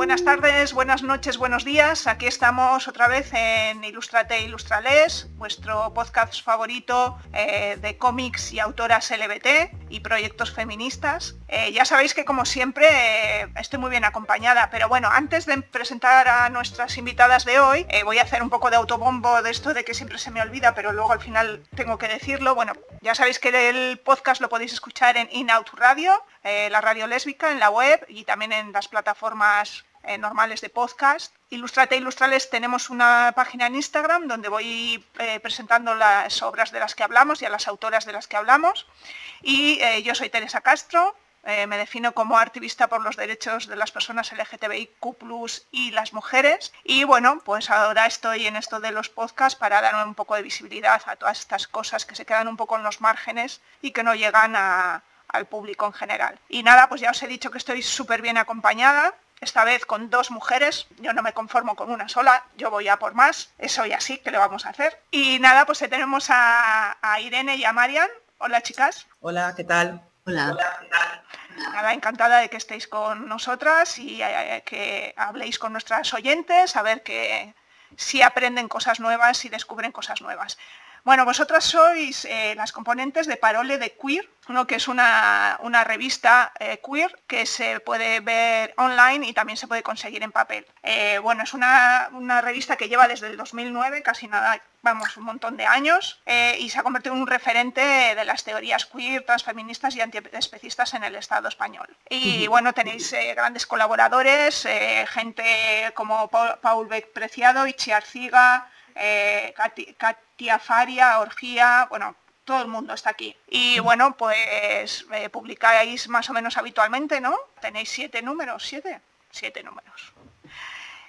Buenas tardes, buenas noches, buenos días. Aquí estamos otra vez en Ilustrate Ilustrales, vuestro podcast favorito eh, de cómics y autoras LBT y proyectos feministas. Eh, ya sabéis que como siempre eh, estoy muy bien acompañada, pero bueno, antes de presentar a nuestras invitadas de hoy, voy a hacer un poco de autobombo de esto de que siempre se me olvida, pero luego al final tengo que decirlo. Bueno, ya sabéis que el podcast lo podéis escuchar en Inout Radio, la radio lésbica, en la web y también en las plataformas eh, normales de podcast. Ilustrate Ilustrales tenemos una página en Instagram donde voy eh, presentando las obras de las que hablamos y a las autoras de las que hablamos. Y eh, yo soy Teresa Castro, me defino como activista por los derechos de las personas LGTBIQ y las mujeres. Y bueno, pues ahora estoy en esto de los podcasts para dar un poco de visibilidad a todas estas cosas que se quedan un poco en los márgenes y que no llegan al público en general. Y nada, pues ya os he dicho que estoy súper bien acompañada esta vez con dos mujeres, yo no me conformo con una sola, yo voy a por más, eso y así, que lo vamos a hacer? Y nada, pues tenemos a, Irene y a Marian. Hola chicas. Hola, ¿qué tal? Hola. ¿qué tal? Nada, encantada de que estéis con nosotras y eh, que habléis con nuestras oyentes, a ver que si aprenden cosas nuevas y descubren cosas nuevas. Bueno, vosotras sois eh, las componentes de Parole de Queer, uno que es una, revista eh, queer que se puede ver online y también se puede conseguir en papel. Eh, bueno, es una, revista que lleva desde el 2009, casi nada, vamos, un montón de años, y se ha convertido en un referente de las teorías queer, transfeministas y antiespecistas en el Estado español. Y bueno, tenéis grandes colaboradores, gente como Paul Beck Preciado, Ichi Arciga, Katia Faria, Orgía, bueno, todo el mundo está aquí. Y bueno, pues eh, publicáis más o menos habitualmente, ¿no? Tenéis siete números, siete, siete números.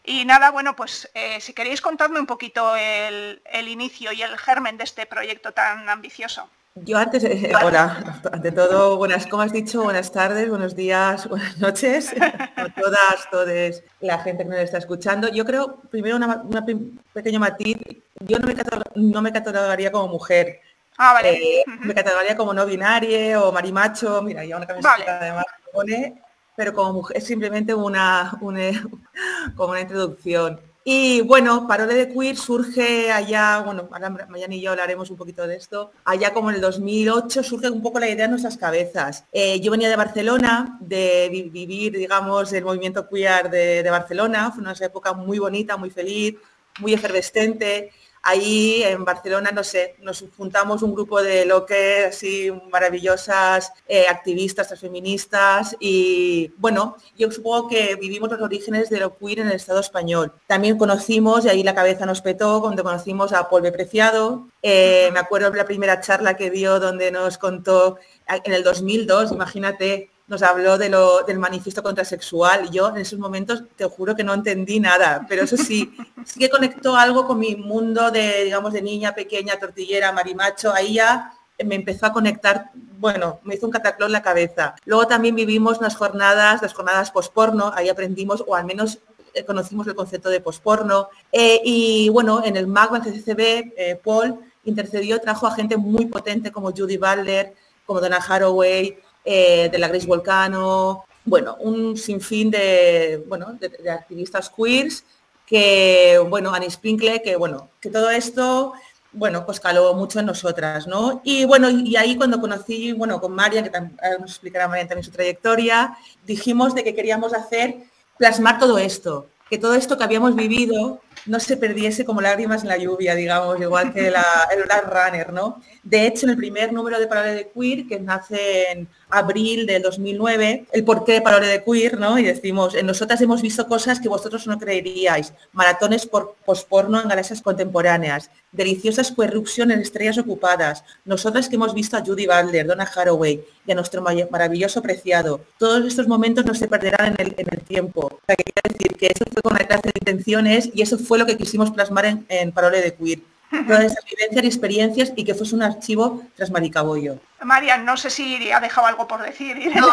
Y nada, bueno, pues eh, si queréis contarme un poquito el, inicio y el germen de este proyecto tan ambicioso. Yo antes, eh, hola, ante todo, buenas, como has dicho, buenas tardes, buenos días, buenas noches a todas, todos, la gente que nos está escuchando. Yo creo, primero, un pequeño matiz, yo no me, no me catalogaría como mujer. Ah, vale. Eh, me catalogaría como no binaria o marimacho, mira, ya una camiseta además pone, pero como mujer es simplemente una, una, como una introducción. Y bueno, Parole de Queer surge allá, bueno, mañana y yo hablaremos un poquito de esto, allá como en el 2008 surge un poco la idea en nuestras cabezas. Eh, yo venía de Barcelona, de vivir, digamos, el movimiento queer de Barcelona, fue una época muy bonita, muy feliz, muy efervescente, Ahí en Barcelona, no sé, nos juntamos un grupo de lo que así maravillosas eh, activistas, feministas y bueno, yo supongo que vivimos los orígenes de lo queer en el Estado español. También conocimos, y ahí la cabeza nos petó, cuando conocimos a Paul Preciado. Eh, me acuerdo de la primera charla que dio donde nos contó en el 2002, imagínate, nos habló de lo, del manifiesto contrasexual yo en esos momentos te juro que no entendí nada, pero eso sí, sí que conectó algo con mi mundo de, digamos, de niña pequeña, tortillera, marimacho, ahí ya me empezó a conectar, bueno, me hizo un cataclón en la cabeza. Luego también vivimos unas jornadas, las jornadas posporno, ahí aprendimos, o al menos eh, conocimos el concepto de posporno. Eh, y bueno, en el MAG, en CCCB, eh, Paul intercedió, trajo a gente muy potente como Judy Butler, como Donna Haraway, eh, de la Grace Volcano, bueno, un sinfín de, bueno, de, activistas queers que, bueno, Annie Sprinkle, que, bueno, que todo esto, bueno, pues caló mucho en nosotras, ¿no? Y bueno, y ahí cuando conocí, bueno, con María, que nos explicará María también su trayectoria, dijimos de que queríamos hacer, plasmar todo esto, que todo esto que habíamos vivido no se perdiese como lágrimas en la lluvia, digamos, igual que la, el Runner, ¿no? De hecho, en el primer número de Parole de Queer, que nace en abril del 2009, el porqué Parole de Queer, ¿no? Y decimos, en nosotras hemos visto cosas que vosotros no creeríais, maratones por posporno en galaxias contemporáneas, deliciosas corrupción en estrellas ocupadas, nosotras que hemos visto a Judy Butler, Donna Haraway y a nuestro maravilloso preciado. Todos estos momentos no se perderán en el, tiempo. O sea, que quiero decir que eso fue con una clase de intenciones y eso fue lo que quisimos plasmar en, en Parole de Queer todas esas vivencias y experiencias y que fuese un archivo tras Maricabollo. María, no sé si ha dejado algo por decir. No,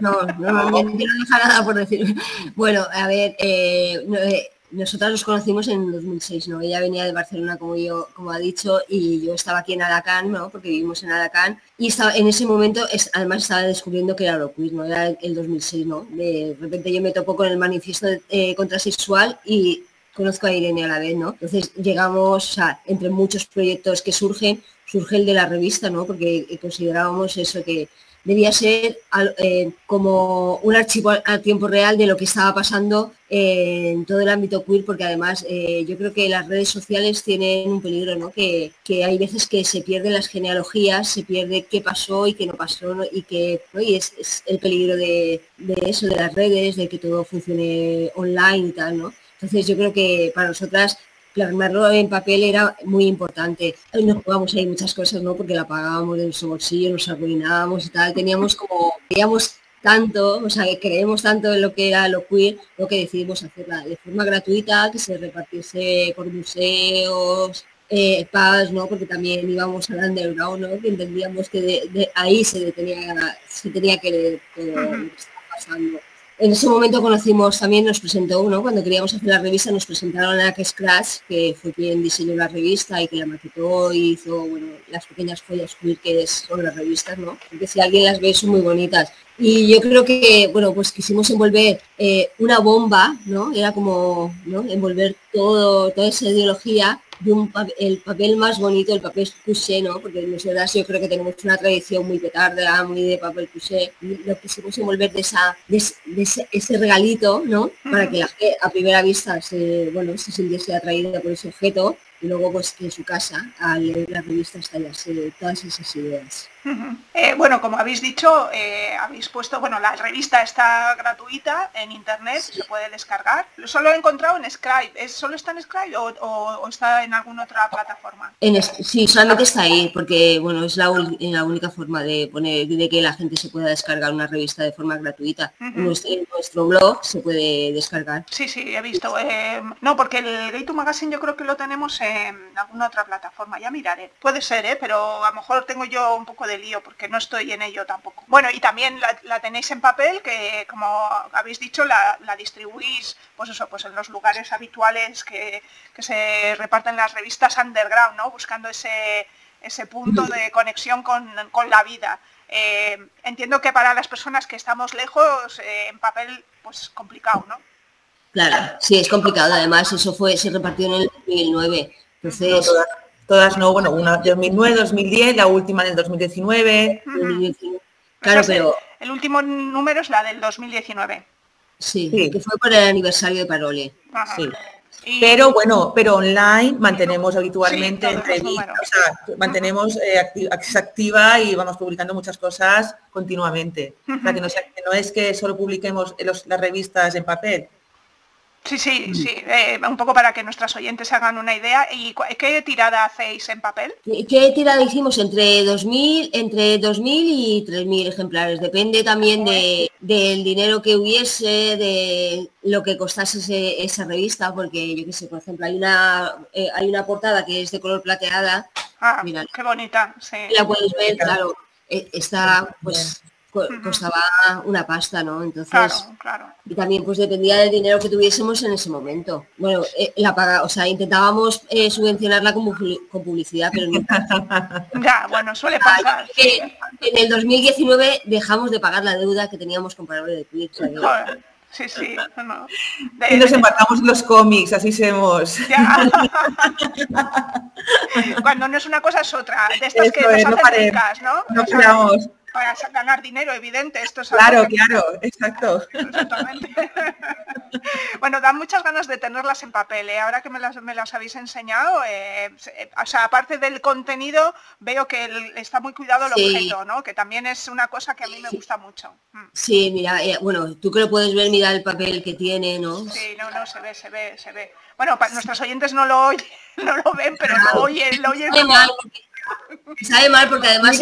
no, no, no, no, deja nada por decir. Bueno, a ver, eh, eh, nosotras nos conocimos en 2006, ¿no? Ella venía de Barcelona, como yo, como ha dicho, y yo estaba aquí en Alacant, ¿no? Porque vivimos en Alacant, y estaba, en ese momento, además estaba descubriendo que era lo ¿no? Era el 2006, ¿no? De repente yo me topo con el manifiesto eh, contrasexual y conozco a Irene a la vez, ¿no? Entonces llegamos a, entre muchos proyectos que surgen, surge el de la revista, ¿no? Porque considerábamos eso que debía ser eh, como un archivo a, tiempo real de lo que estaba pasando en todo el ámbito queer, porque además eh, yo creo que las redes sociales tienen un peligro, ¿no? Que, hay veces que se pierden las genealogías, se pierde qué pasó y qué no pasó, y que es, el peligro de, de, eso, de las redes, de que todo funcione online y tal, ¿no? Entonces yo creo que para nosotras plasmarlo en papel era muy importante. Nos jugamos ahí muchas cosas, ¿no? Porque la pagábamos de nuestro bolsillo, nos arruinábamos y tal. Teníamos como, veíamos tanto, o sea, que creemos tanto en lo que era lo queer, lo que decidimos hacerla de forma gratuita, que se repartiese por museos, eh, ¿no? Porque también íbamos al underground, ¿no? Que entendíamos que de, ahí se, detenía, se tenía que leer todo lo que estaba pasando. En ese momento conocimos, también nos presentó uno, cuando queríamos hacer la revista nos presentaron a Scratch, que fue quien diseñó la revista y que la maquetó y hizo las pequeñas follas que son las revistas, ¿no? Porque si alguien las ve son muy bonitas. Y yo creo que, bueno, pues quisimos envolver eh, una bomba, ¿no? Era como, ¿no? Envolver todo, toda esa ideología el papel más bonito, el papel couché, ¿no? Porque nosotras yo creo que tenemos una tradición muy petarda, muy de papel couché. Lo quisimos envolver de, esa, de, ese, regalito, ¿no? Para que la gente a primera vista se, bueno, se sintiese atraída por ese objeto y luego pues en su casa al leer la revista estallarse todas esas ideas. Eh, bueno, como habéis dicho, eh, habéis puesto, bueno, la revista está gratuita en internet, se puede descargar. Solo he encontrado en Scribe. ¿Es, ¿Solo está en Scribe o, está en alguna otra plataforma? En sí, solamente está ahí, porque bueno, es la, la, única forma de poner de que la gente se pueda descargar una revista de forma gratuita. en, nuestro, blog se puede descargar. Sí, sí, he visto. Eh, no, porque el Gay to Magazine yo creo que lo tenemos en alguna otra plataforma. Ya miraré. Puede ser, pero a lo mejor tengo yo un poco de lío porque no estoy en ello tampoco. Bueno, y también la, tenéis en papel, que como habéis dicho, la, distribuís pues eso, pues en los lugares habituales que, se reparten las revistas underground, ¿no? Buscando ese, ese punto de conexión con, la vida. Eh, entiendo que para las personas que estamos lejos, eh, en papel, pues complicado, ¿no? Claro, sí, es complicado. Además, eso fue, se repartió en el 2009. Entonces, Todas no, bueno, una 2009, 2010, la última en el 2019. Claro, pero... El, último número es la del 2019. Sí, que fue por el aniversario de Parole. Sí. Pero bueno, pero online mantenemos habitualmente entrevistas, o sea, mantenemos eh, activa y vamos publicando muchas cosas continuamente. O sea, que no, no, es que solo publiquemos las revistas en papel, Sí, sí, sí, eh, un poco para que nuestras oyentes hagan una idea. ¿Y qué tirada hacéis en papel? ¿Qué tirada hicimos? Entre 2.000, entre 2000 y 3.000 ejemplares. Depende también de, del dinero que hubiese, de lo que costase esa revista, porque yo qué sé, por ejemplo, hay una, eh, hay una portada que es de color plateada. Ah, qué bonita, sí. La puedes ver, claro. Eh, está, pues costaba una pasta, ¿no? Entonces, claro, y también pues dependía del dinero que tuviésemos en ese momento. Bueno, eh, la paga, o sea, intentábamos eh, subvencionarla con, con, publicidad, pero no. ya, bueno, suele pasar. en el 2019 dejamos de pagar la deuda que teníamos con Parole de Twitch. Sí, sí. No. y nos embarcamos en los cómics, así somos. Cuando no es una cosa es otra. De estas que nos hacen ricas, ¿no? No para ganar dinero, evidente. Esto es claro, claro, exacto. bueno, dan muchas ganas de tenerlas en papel. ¿eh? Ahora que me las, me las habéis enseñado, eh, o sea, aparte del contenido, veo que está muy cuidado el objeto, ¿no? Que también es una cosa que a mí me gusta mucho. Mm. Sí, mira, eh, bueno, tú que lo puedes ver, mira el papel que tiene, ¿no? Sí, no, no, se ve, se ve, se ve. Bueno, para nuestros oyentes no lo oyen, no lo ven, pero lo oyen, lo oyen. Sabe mal porque además...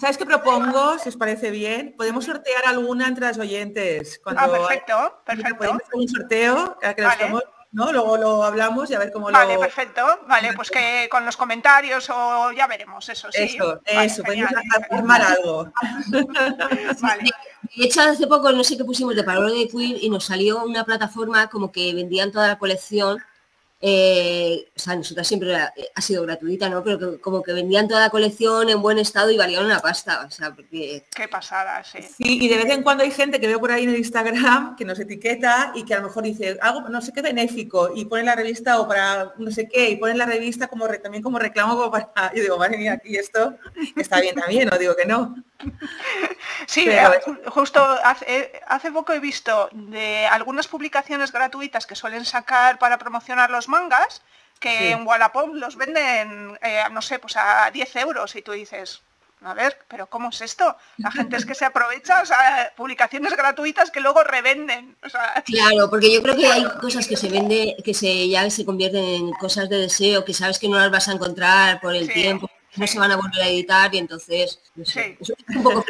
¿sabes qué propongo? Si os parece bien, podemos sortear alguna entre las oyentes. Cuando ah, perfecto, perfecto. Podemos hacer un sorteo, que ¿no? Luego lo hablamos y a ver cómo lo... Vale, perfecto. Vale, pues que con los comentarios o ya veremos, eso sí. Eso, eso, podemos armar algo. vale. De hecho, hace poco no sé qué pusimos de palabra de queer y nos salió una plataforma como que vendían toda la colección eh, o sea, nosotras siempre ha, sido gratuita, ¿no? Pero como que vendían toda la colección en buen estado y valían una pasta, o sea, porque... Qué pasada, sí. Sí, y de vez en cuando hay gente que veo por ahí en el Instagram que nos etiqueta y que a lo mejor dice algo, no sé qué benéfico, y pone la revista o para no sé qué, y pone la revista como también como reclamo como para... Yo digo, madre mía, aquí esto está bien también, no digo que no. Sí, eh, justo hace, hace, poco he visto de algunas publicaciones gratuitas que suelen sacar para promocionar los mangas, que en Wallapop los venden, eh, no sé, pues a 10 euros y tú dices, a ver, pero ¿cómo es esto? La gente es que se aprovecha, o sea, publicaciones gratuitas que luego revenden. Claro, porque yo creo que hay cosas que se vende, que se ya se convierten en cosas de deseo, que sabes que no las vas a encontrar por el tiempo, no se van a volver a editar y entonces es, un poco,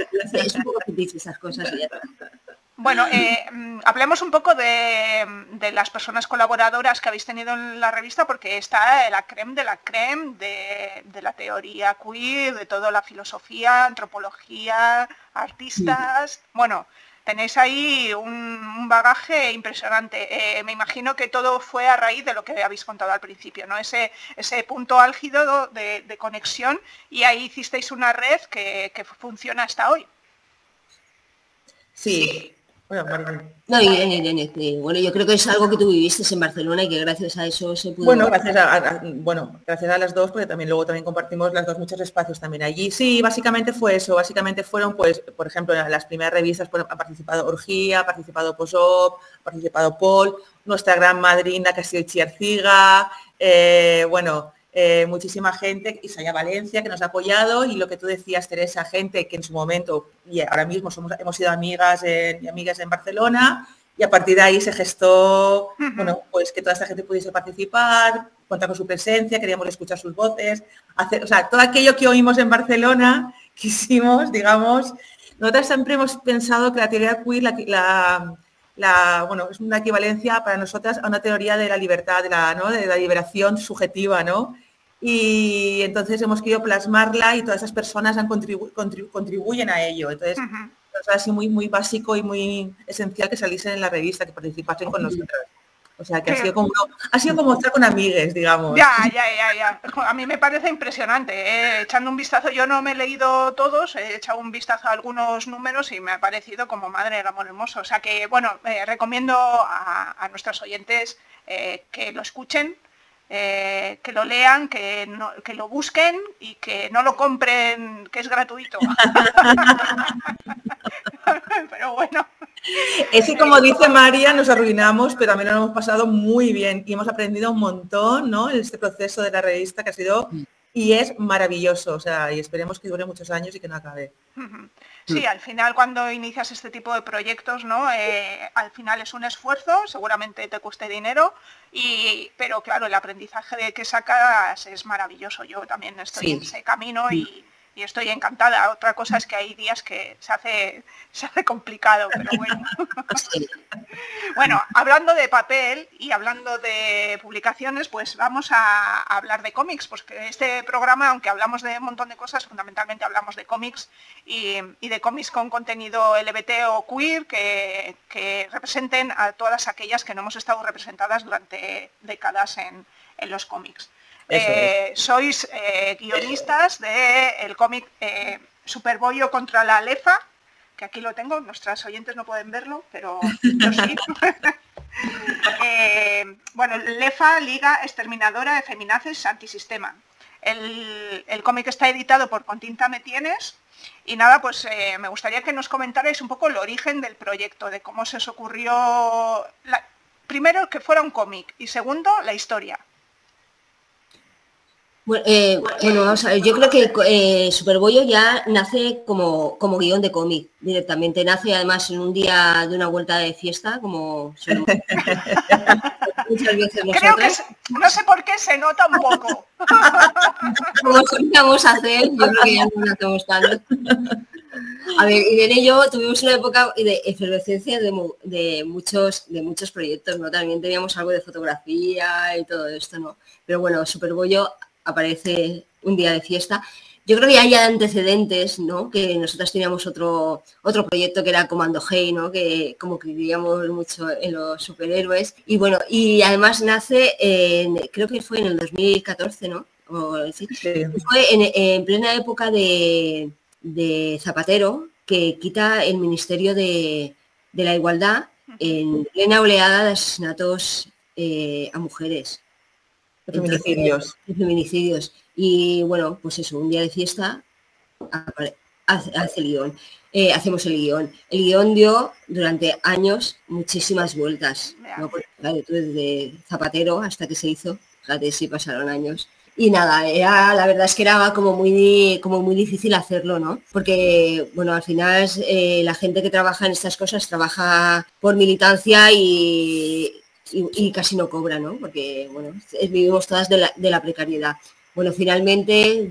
es esas cosas. Bueno, eh, mm, hablemos un poco de, las personas colaboradoras que habéis tenido en la revista, porque está la creme de la creme de, la teoría queer, de toda la filosofía, antropología, artistas. Bueno, tenéis ahí un, bagaje impresionante. Eh, me imagino que todo fue a raíz de lo que habéis contado al principio, ¿no? Ese, ese punto álgido de, conexión y ahí hicisteis una red que, que funciona hasta hoy. Sí, bueno, yo creo que es algo que tú viviste en Barcelona y que gracias a eso se pudo... Bueno, gracias a, bueno, gracias a las dos, porque también luego también compartimos las dos muchos espacios también allí. Sí, básicamente fue eso, básicamente fueron, pues, por ejemplo, las primeras revistas pues, ha participado Orgía, ha participado Posop, ha participado Paul, nuestra gran madrina que ha sido Chiarciga, eh, bueno, eh, muchísima gente, Isaya Valencia, que nos ha apoyado, y lo que tú decías, Teresa, gente que en su momento, y ahora mismo somos, hemos sido amigas y amigas en Barcelona, y a partir de ahí se gestó, bueno, pues que toda esta gente pudiese participar, contar con su presencia, queríamos escuchar sus voces, hacer, o sea, todo aquello que oímos en Barcelona, quisimos, digamos, nosotras siempre hemos pensado que la teoría queer, la, la, bueno, es una equivalencia para nosotras a una teoría de la libertad, de la, ¿no? de la liberación subjetiva, ¿no? Y entonces hemos querido plasmarla y todas esas personas han contribuyen a ello. Entonces, es así muy, muy básico y muy esencial que saliesen en la revista, que participasen con nosotros. O sea, que ha sido como, ha sido como estar con amigues, digamos. Ya, ya, ya, ya. A mí me parece impresionante. ¿eh? Echando un vistazo, yo no me he leído todos, he echado un vistazo a algunos números y me ha parecido como madre del amor hermoso. O sea que, bueno, eh, recomiendo a, nuestros oyentes eh, que lo escuchen, eh, que lo lean, que, que lo busquen y que no lo compren, que es gratuito. pero bueno. Es que como dice María, nos arruinamos, pero también lo hemos pasado muy bien y hemos aprendido un montón ¿no? en este proceso de la revista que ha sido y es maravilloso, o sea, y esperemos que dure muchos años y que no acabe. Sí, al final cuando inicias este tipo de proyectos, ¿no? Eh, al final es un esfuerzo, seguramente te cueste dinero, y, pero claro, el aprendizaje de que sacas es maravilloso. Yo también estoy en ese camino y, y estoy encantada. Otra cosa es que hay días que se hace, se hace complicado, pero bueno. bueno, hablando de papel y hablando de publicaciones, pues vamos a, hablar de cómics, porque este programa, aunque hablamos de un montón de cosas, fundamentalmente hablamos de cómics y, de cómics con contenido LBT o queer que, representen a todas aquellas que no hemos estado representadas durante décadas en los cómics. Eh, sois eh, guionistas del cómic eh, Superbollo contra la Lefa, que aquí lo tengo, nuestras oyentes no pueden verlo, pero yo sí. bueno, Lefa, Liga Exterminadora de Feminaces Antisistema. El, cómic está editado por Continta Me Tienes y nada, pues eh, me gustaría que nos comentarais un poco el origen del proyecto, de cómo se os ocurrió, primero que fuera un cómic y segundo la historia. Eh, bueno, vamos a ver, yo creo que eh, Superbollo ya nace como, como guion de cómic directamente, nace además en un día de una vuelta de fiesta, como muchas veces Creo que no sé por qué se nota un poco. como solíamos hacer, yo creo que ya no lo hacemos tanto. A ver, Irene y yo tuvimos una época de efervescencia de, de, muchos, de muchos proyectos, ¿no? También teníamos algo de fotografía y todo esto, ¿no? Pero bueno, Superbollo aparece un día de fiesta. Yo creo que hay antecedentes, ¿no? Que nosotros teníamos otro, otro proyecto que era Comando Hey, ¿no? Que como que creíamos mucho en los superhéroes. Y bueno, y además nace, en, creo que fue en el 2014, ¿no? Fue en, plena época de, Zapatero, que quita el Ministerio de, la Igualdad en plena oleada de asesinatos eh, a mujeres. Feminicidios. feminicidios. Y bueno, pues eso, un día de fiesta hace, el guion. Eh, hacemos el guion. El guion dio durante años muchísimas vueltas. desde Zapatero hasta que se hizo, fíjate si pasaron años. Y nada, era, la verdad es que era como muy, como muy difícil hacerlo, ¿no? Porque, bueno, al final eh, la gente que trabaja en estas cosas trabaja por militancia y, y, casi no cobra, ¿no? Porque, bueno, vivimos todas de la, precariedad. Bueno, finalmente,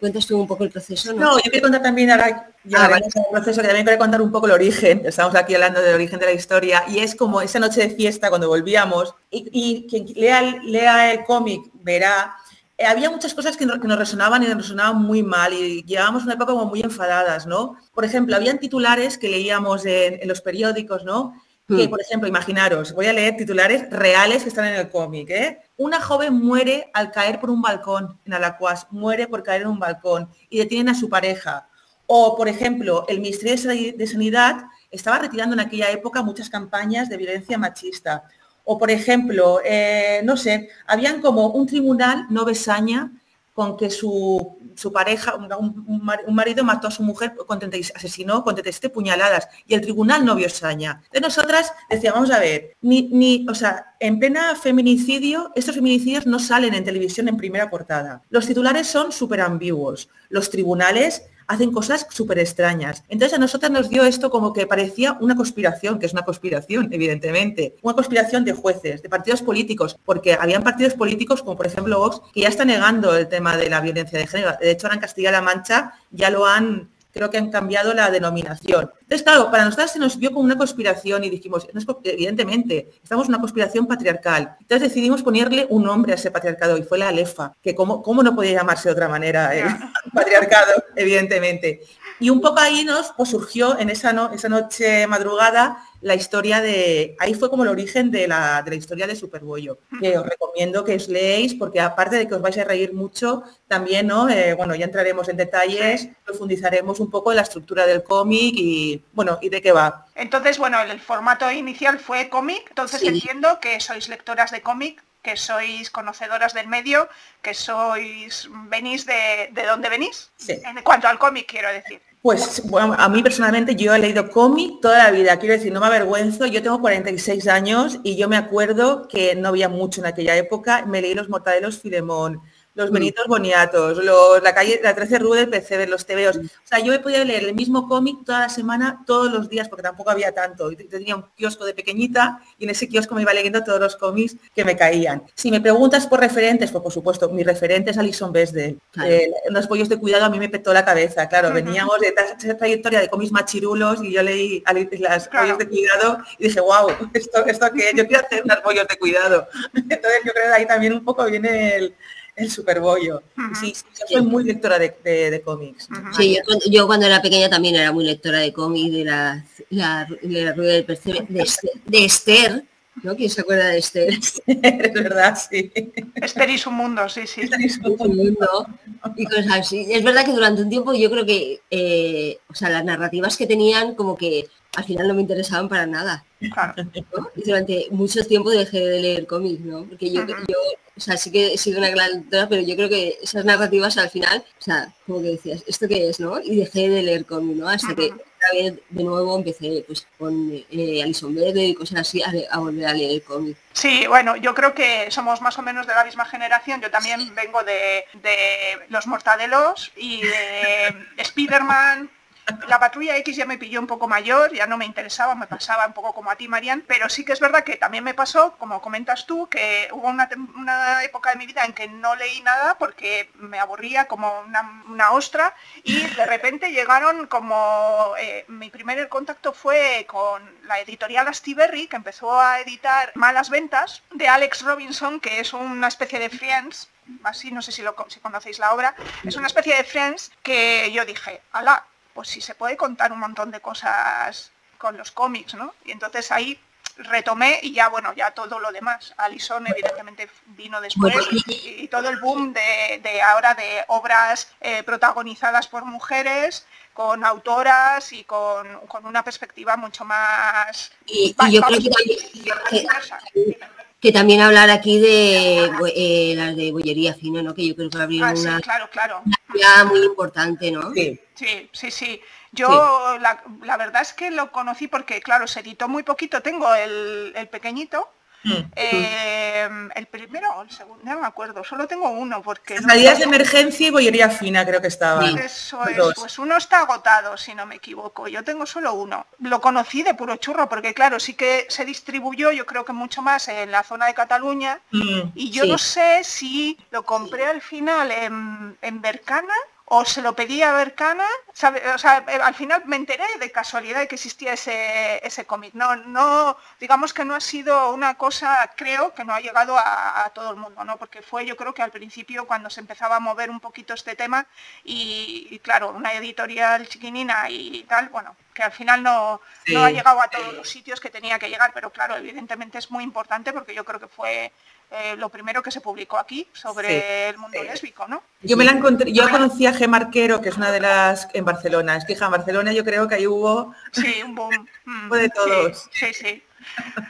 cuentas tú un poco el proceso, ¿no? No, yo quiero contar también ahora, ya ah, el proceso, que también quiero contar un poco el origen, estamos aquí hablando del origen de la historia, y es como esa noche de fiesta cuando volvíamos, y, quien lea, lea el cómic verá, eh, había muchas cosas que, nos resonaban y nos resonaban muy mal, y llevábamos una época como muy enfadadas, ¿no? Por ejemplo, habían titulares que leíamos en, en los periódicos, ¿no? Que, hmm. por ejemplo, imaginaros, voy a leer titulares reales que están en el cómic. ¿eh? Una joven muere al caer por un balcón en Alacuas, muere por caer en un balcón y detienen a su pareja. O, por ejemplo, el Ministerio de Sanidad estaba retirando en aquella época muchas campañas de violencia machista. O, por ejemplo, eh, no sé, habían como un tribunal no besaña con que su, pareja, un, marido mató a su mujer, con asesinó con 37 puñaladas y el tribunal no vio saña. De nosotras decíamos, vamos a ver, ni, ni, o sea, en plena feminicidio, estos feminicidios no salen en televisión en primera portada. Los titulares son súper ambiguos. Los tribunales hacen cosas súper extrañas. Entonces a nosotras nos dio esto como que parecía una conspiración, que es una conspiración, evidentemente, una conspiración de jueces, de partidos políticos, porque habían partidos políticos como por ejemplo Vox, que ya está negando el tema de la violencia de género. De hecho, ahora en Castilla-La Mancha ya lo han creo que han cambiado la denominación. Entonces, claro, para nosotros se nos vio como una conspiración y dijimos, evidentemente, estamos en una conspiración patriarcal. Entonces decidimos ponerle un nombre a ese patriarcado y fue la Alefa, que cómo, cómo no podía llamarse de otra manera el patriarcado, evidentemente. Y un poco ahí nos pues, surgió en esa, no, esa noche madrugada la historia de, ahí fue como el origen de la, de la historia de Superbollo, que os recomiendo que os leéis, porque aparte de que os vais a reír mucho, también, ¿no? Eh, bueno, ya entraremos en detalles, profundizaremos un poco en la estructura del cómic y, bueno, y de qué va. Entonces, bueno, el, formato inicial fue cómic, entonces entiendo que sois lectoras de cómic, que sois conocedoras del medio, que sois, venís de, de dónde venís, en cuanto al cómic quiero decir. Pues bueno, a mí personalmente yo he leído cómic toda la vida, quiero decir, no me avergüenzo, yo tengo 46 años y yo me acuerdo que no había mucho en aquella época, me leí Los Mortadelos Filemón, los mm. Benitos Boniatos, la calle, la 13 Rue del PC, los tebeos. O sea, yo he podido leer el mismo cómic toda la semana, todos los días, porque tampoco había tanto. Yo tenía un kiosco de pequeñita y en ese kiosco me iba leyendo todos los cómics que me caían. Si me preguntas por referentes, pues por supuesto, mi referente es Alison Besde. Eh, los pollos de cuidado a mí me petó la cabeza, claro, veníamos de esa trayectoria de cómics machirulos y yo leí las pollos de cuidado y dije, wow, esto, esto que yo quiero hacer unas pollos de cuidado. Entonces yo creo que ahí también un poco viene el el Superbollo. Sí, soy muy lectora de, cómics. Sí, yo, cuando era pequeña también era muy lectora de cómics, de la, la, de rueda del percebe, de, Esther, ¿no? ¿Quién se acuerda de Esther? es verdad, sí. Esther y su mundo, sí, sí. Esther y su mundo. Y cosas así. Es verdad que durante un tiempo yo creo que, eh, o sea, las narrativas que tenían como que al final no me interesaban para nada. Y durante mucho tiempo dejé de leer cómics, ¿no? Porque yo, yo sea, sí que he sido una gran lectora, pero yo creo que esas narrativas al final, o sea, como que decías, ¿esto qué es, no? Y dejé de leer cómic, ¿no? Hasta que vez de nuevo empecé pues con eh, Alison Verde y cosas así a, volver a leer cómic. Sí, bueno, yo creo que somos más o menos de la misma generación. Yo también vengo de, de Los Mortadelos y de Spider-Man, la patrulla X ya me pilló un poco mayor, ya no me interesaba, me pasaba un poco como a ti, Marian, pero sí que es verdad que también me pasó, como comentas tú, que hubo una, época de mi vida en que no leí nada porque me aburría como una, ostra y de repente llegaron como... Eh, mi primer contacto fue con la editorial Astiberri, que empezó a editar Malas Ventas, de Alex Robinson, que es una especie de Friends, así no sé si, lo, si conocéis la obra, es una especie de Friends que yo dije, ala, pues sí se puede contar un montón de cosas con los cómics, ¿no? Y entonces ahí retomé y ya, bueno, ya todo lo demás. Alison evidentemente vino después y, todo el boom de, ahora de obras eh, protagonizadas por mujeres, con autoras y con, una perspectiva mucho más... Y, yo creo que, también hablar aquí de eh, las de bollería fina, ¿no? Que yo creo que abrieron ah, una, claro, claro. muy importante, ¿no? Sí. Sí, sí, sí. Yo la, verdad es que lo conocí porque, claro, se editó muy poquito. Tengo el, el pequeñito, Mm. Em, el primero o el segundo, no me acuerdo, solo tengo uno porque... Salías de emergencia y bollería fina creo que estaba. Eso es, pues uno está agotado, si no me equivoco. Yo tengo solo uno. Lo conocí de puro churro porque claro, sí que se distribuyó, yo creo que mucho más en la zona de Cataluña. Mm, y yo no sé si lo compré al final en, en Bercana o se lo pedí a Bercana, o sea, eh, al final me enteré de casualidad de que existía ese, ese cómic. No, no, digamos que no ha sido una cosa, creo, que no ha llegado a, todo el mundo, ¿no? Porque fue yo creo que al principio cuando se empezaba a mover un poquito este tema y, claro, una editorial chiquinina y tal, bueno, que al final no, no ha llegado a todos los sitios que tenía que llegar, pero claro, evidentemente es muy importante porque yo creo que fue eh, lo primero que se publicó aquí sobre el mundo lésbico, ¿no? Yo me la encontré, yo conocí a G. Marquero, que es una de las en Barcelona. Es que en Barcelona yo creo que ahí hubo... Sí, un boom. Mm, de todos. Sí, sí.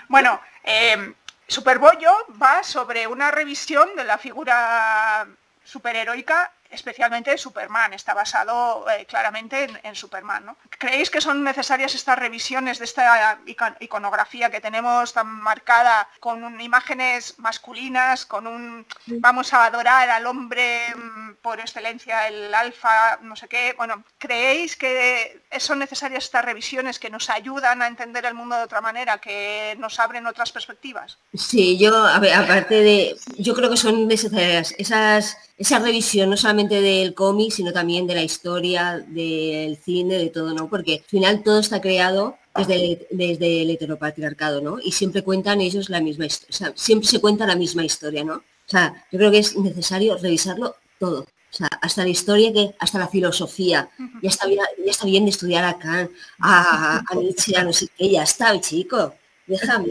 Bueno, eh, Superbollo va sobre una revisión de la figura superheroica especialmente Superman, está basado eh, claramente en, Superman. ¿no? ¿Creéis que son necesarias estas revisiones de esta iconografía que tenemos tan marcada con imágenes masculinas, con un vamos a adorar al hombre mm, por excelencia, el alfa, no sé qué? Bueno, ¿creéis que son necesarias estas revisiones que nos ayudan a entender el mundo de otra manera, que nos abren otras perspectivas? Sí, yo, a ver, aparte de, yo creo que son necesarias esas esa revisión no solamente del cómic, sino también de la historia, del cine, de todo, ¿no? Porque al final todo está creado desde, desde el heteropatriarcado, ¿no? Y siempre cuentan ellos la misma historia, o sea, siempre se cuenta la misma historia, ¿no? O sea, yo creo que es necesario revisarlo todo. O sea, hasta la historia, que hasta la filosofía. Ya está bien, ya está bien de estudiar a Kant, a, a Nietzsche, a no sé qué, ya está, chico. Déjame,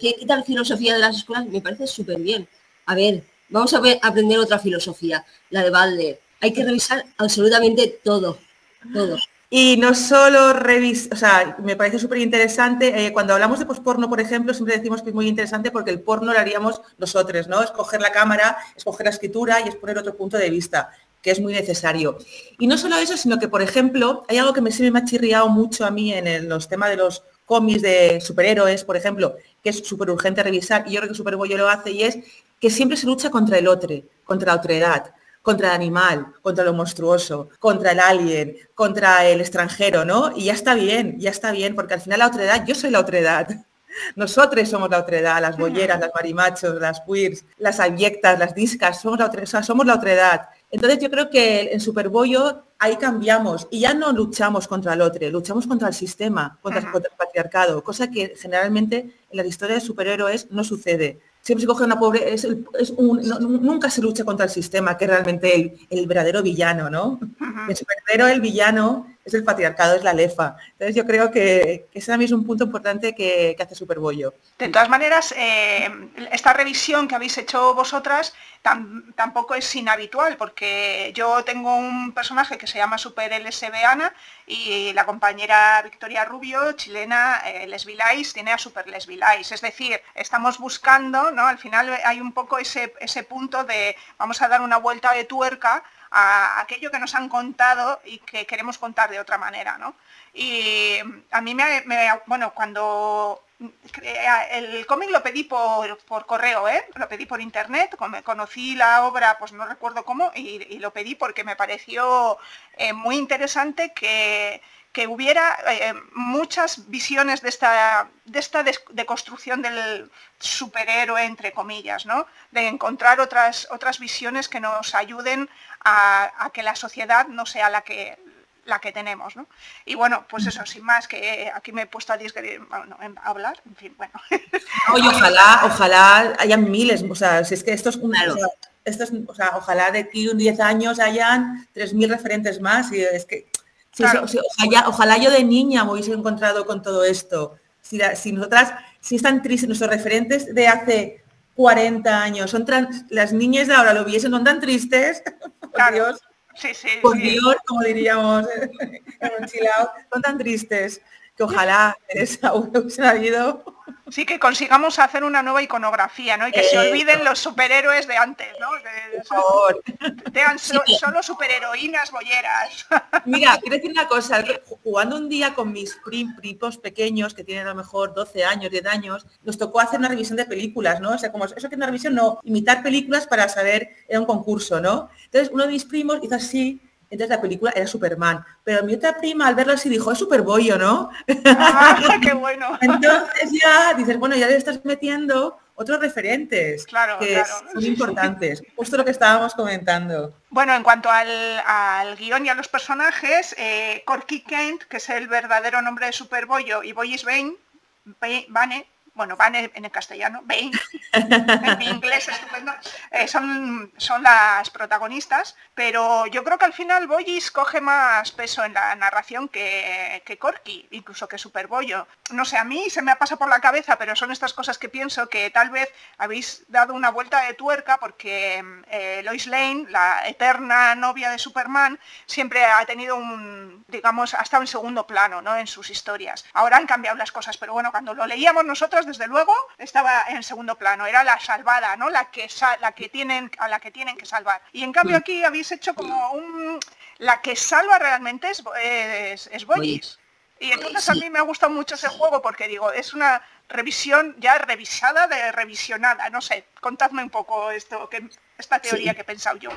¿qué, qué tal filosofía de las escuelas? Me parece súper bien. A ver, Vamos a, aprender otra filosofía, la de Balde. Hay que revisar absolutamente todo, todo. Y no solo revisar, o sea, me parece súper interesante, eh, cuando hablamos de posporno, por ejemplo, siempre decimos que es muy interesante porque el porno lo haríamos nosotros, ¿no? Escoger la cámara, escoger la escritura y exponer otro punto de vista, que es muy necesario. Y no solo eso, sino que, por ejemplo, hay algo que me, se me ha chirriado mucho a mí en los temas de los cómics de superhéroes, por ejemplo, que es súper urgente revisar, y yo creo que Superboy lo hace, y es que siempre se lucha contra el otro, contra la otredad, contra el animal, contra lo monstruoso, contra el alien, contra el extranjero, ¿no? Y ya está bien, ya está bien, porque al final la otredad, yo soy la otredad. Nosotros somos la otredad, las bolleras, las marimachos, las queers, las abyectas, las discas, somos la otredad, somos la otredad. Entonces yo creo que en Superbollo ahí cambiamos y ya no luchamos contra el otro, luchamos contra el sistema, contra, contra el patriarcado, cosa que generalmente en las historias de superhéroes no sucede siempre se coge una pobre, es, nunca se lucha contra el sistema, que es realmente el, verdadero villano, ¿no? El verdadero, el villano es el patriarcado, es la lefa. Entonces yo creo que, ese también es un punto importante que, hace Superbollo. De todas maneras, eh, esta revisión que habéis hecho vosotras tampoco es inhabitual, porque yo tengo un personaje que se llama Super LSB Ana y la compañera Victoria Rubio, chilena, eh, tiene a Super Lesbilais. Es decir, estamos buscando, ¿no? Al final hay un poco ese, ese punto de vamos a dar una vuelta de tuerca a aquello que nos han contado y que queremos contar de otra manera, ¿no? Y a mí me, bueno, cuando el cómic lo pedí por, correo, ¿eh? lo pedí por internet, conocí la obra, pues no recuerdo cómo, y, lo pedí porque me pareció eh, muy interesante que, que hubiera eh, muchas visiones de esta, de esta deconstrucción del superhéroe, entre comillas, ¿no? de encontrar otras, otras visiones que nos ayuden a, que la sociedad no sea la que, la que tenemos, ¿no? Y bueno, pues eso, sin más, que aquí me he puesto a, hablar, en fin, bueno. Oye, ojalá, ojalá hayan miles, o sea, si es que esto es una... O sea, ojalá de aquí un 10 años hayan 3.000 referentes más y es que ojalá, yo de niña me hubiese encontrado con todo esto. Si, si nosotras, si están tristes, nuestros referentes de hace 40 años, son las niñas de ahora lo viesen, son tan tristes, por Dios, por Dios, como diríamos en son tan tristes que ojalá hubiesen habido Sí, que consigamos hacer una nueva iconografía, ¿no? Y que se olviden los superhéroes de antes, ¿no? Sean solo superheroínas bolleras. Mira, quiero decir una cosa, jugando un día con mis primos pequeños, que tienen a lo mejor 12 años, 10 años, nos tocó hacer una revisión de películas, ¿no? O sea, como eso que es una revisión, no, imitar películas para saber, era un concurso, ¿no? Entonces uno de mis primos hizo así, entonces la película era Superman. Pero mi otra prima al verlo así dijo, es Superbollo, ¿no? Ah, qué bueno. Entonces ya dices, bueno, ya le estás metiendo otros referentes claro, que son importantes. Justo lo que estábamos comentando. Bueno, en cuanto al, guion y a los personajes, eh, Corky Kent, que es el verdadero nombre de Superbollo, y Boyis Bane, Bane, bueno, van en el castellano, Bane, en inglés estupendo, eh, son, son las protagonistas, pero yo creo que al final Boyis coge más peso en la narración que, que Corky, incluso que Superbollo. No sé, a mí se me ha pasado por la cabeza, pero son estas cosas que pienso que tal vez habéis dado una vuelta de tuerca porque eh, Lois Lane, la eterna novia de Superman, siempre ha tenido un, digamos, ha estado en segundo plano ¿no? en sus historias. Ahora han cambiado las cosas, pero bueno, cuando lo leíamos nosotros desde luego, estaba en segundo plano, era la salvada, ¿no? La que, la que tienen, a la que tienen que salvar. Y en cambio aquí habéis hecho como un... La que salva realmente es, es, es Boyis. Y entonces a mí me ha gustado mucho ese juego porque digo, es una revisión ya revisada de revisionada. No sé, contadme un poco esto, que, esta teoría que he pensado yo.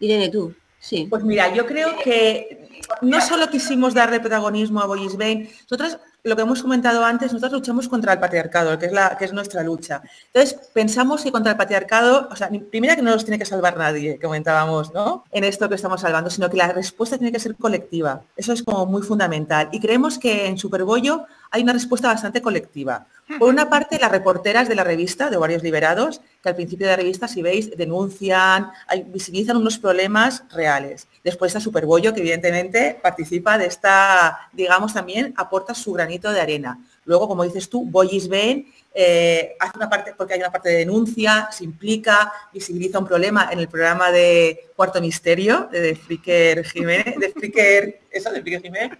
Irene, tú. Sí. Pues mira, yo creo que no solo quisimos darle protagonismo a Boyis Bane, nosotros lo que hemos comentado antes, nosotros luchamos contra el patriarcado, que es, la, que es nuestra lucha. Entonces, pensamos que contra el patriarcado, o sea, primera que no nos tiene que salvar nadie, comentábamos, ¿no? En esto que estamos salvando, sino que la respuesta tiene que ser colectiva. Eso es como muy fundamental. Y creemos que en Superbollo hay una respuesta bastante colectiva. Por una parte, las reporteras de la revista, de varios liberados, que al principio de la revista, si veis, denuncian, visibilizan unos problemas reales. Después está Superbollo, que evidentemente participa de esta, digamos, también aporta su granito de arena. Luego, como dices tú, Boyis Ben eh, hace una parte, porque hay una parte de denuncia, se implica, visibiliza un problema en el programa de Cuarto Misterio de Fricker Jiménez, de Fricker, eso, de Fricker Jiménez.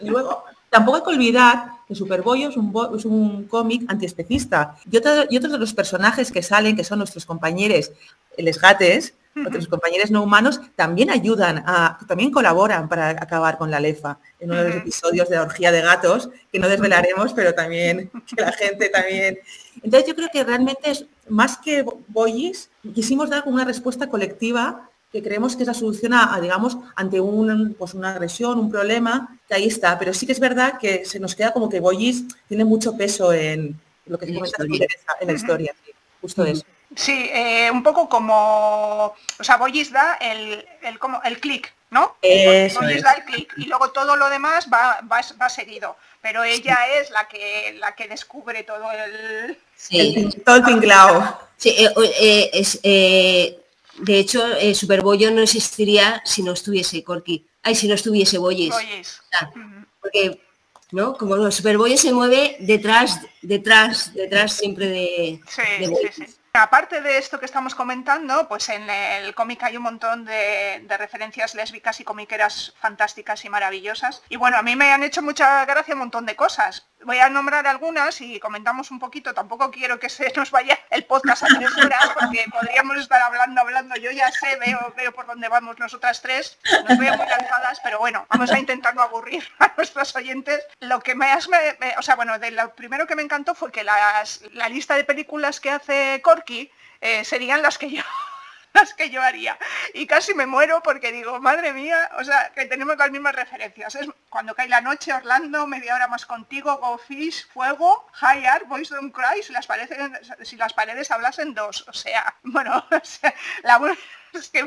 Y luego Tampoco hay que olvidar que Superboy es un, es un cómic antiespecista. Y, y otros de los personajes que salen, que son nuestros compañeros les gates, nuestros compañeros no humanos, también ayudan, a, también colaboran para acabar con la lefa. En uno de los episodios de la orgía de gatos, que no desvelaremos, pero también que la gente también... Entonces yo creo que realmente es más que boys, quisimos dar una respuesta colectiva que creemos que es la solución a, digamos, ante un, pues una agresión, un problema, que ahí está. Pero sí que es verdad que se nos queda como que Boyis tiene mucho peso en lo que se en la historia. justo eso. Sí, eh, un poco como, o sea, Boyis da el, el, como, el clic, ¿no? Boyis da el clic y luego todo lo demás va, va, seguido. Pero ella es la que la que descubre todo el... Sí. todo el tinglao. Sí, eh, eh, es, de hecho, eh, Superbollo no existiría si no estuviese Corky. Ay, si no estuviese Boyes. porque, ¿no? Como los Superboyes se mueve detrás, detrás, detrás siempre de, sí, Aparte de esto que estamos comentando, pues en el cómic hay un montón de, referencias lésbicas y comiqueras fantásticas y maravillosas. Y bueno, a mí me han hecho mucha gracia un montón de cosas. Voy a nombrar algunas y comentamos un poquito. Tampoco quiero que se nos vaya el podcast a tres horas porque podríamos estar hablando, hablando. Yo ya sé, veo, veo por dónde vamos nosotras tres. Nos veo muy lanzadas, pero bueno, vamos a intentar no aburrir a nuestros oyentes. Lo que me, o sea, bueno, de lo primero que me encantó fue que las, la lista de películas que hace Corky eh, serían las que yo las que yo haría. Y casi me muero porque digo, madre mía, o sea, que tenemos las mismas referencias. Es cuando cae la noche, Orlando, media hora más contigo, Go Fish, Fuego, High Art, Boys Don't Cry, si las, paredes, si las paredes hablasen dos. O sea, bueno, o sea, es que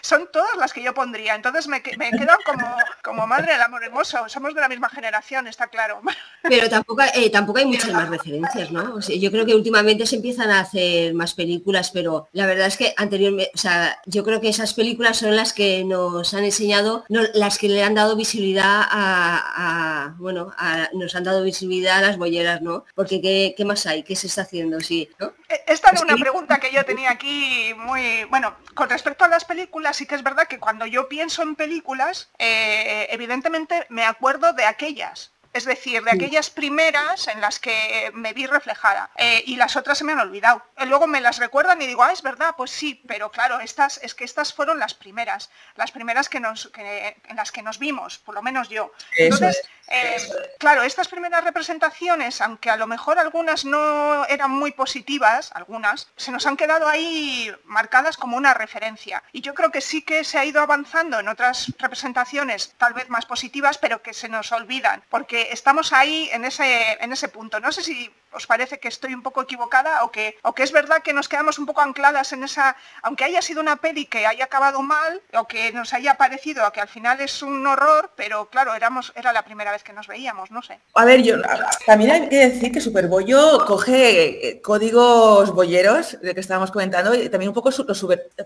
son todas las que yo pondría. Entonces me, me como, como madre del amor hermoso. Somos de la misma generación, está claro. Pero tampoco, eh, tampoco hay muchas más referencias, ¿no? yo creo que últimamente se empiezan a hacer más películas, pero la verdad es que anteriormente, o sea, yo creo que esas películas son las que nos han enseñado, las que le han dado visibilidad a, bueno, nos han dado visibilidad a las bolleras, ¿no? Porque ¿qué, más hay? ¿Qué se está haciendo? Sí, eh, Esta era una pregunta que yo tenía aquí muy, bueno, con respecto a las películas, sí que es verdad que cuando yo pienso en películas, eh, evidentemente me acuerdo de aquellas. Es decir, de aquellas primeras en las que me vi reflejada eh, y las otras se me han olvidado. Eh, luego me las recuerdan y digo, ah, es verdad, pues sí, pero claro, estas, es que estas fueron las primeras, las primeras que nos, en las que nos vimos, por lo menos yo. Entonces, eh, claro, estas primeras representaciones, aunque a lo mejor algunas no eran muy positivas, algunas, se nos han quedado ahí marcadas como una referencia. Y yo creo que sí que se ha ido avanzando en otras representaciones, tal vez más positivas, pero que se nos olvidan, porque estamos ahí en ese, en ese punto. No sé si os parece que estoy un poco equivocada o que, o que es verdad que nos quedamos un poco ancladas en esa, aunque haya sido una peli que haya acabado mal o que nos haya parecido a que al final es un horror, pero claro, éramos, era la primera vez que nos veíamos, no sé. A ver, yo también hay que decir que Superbollo coge eh, códigos boyeros, de que estábamos comentando, y también un poco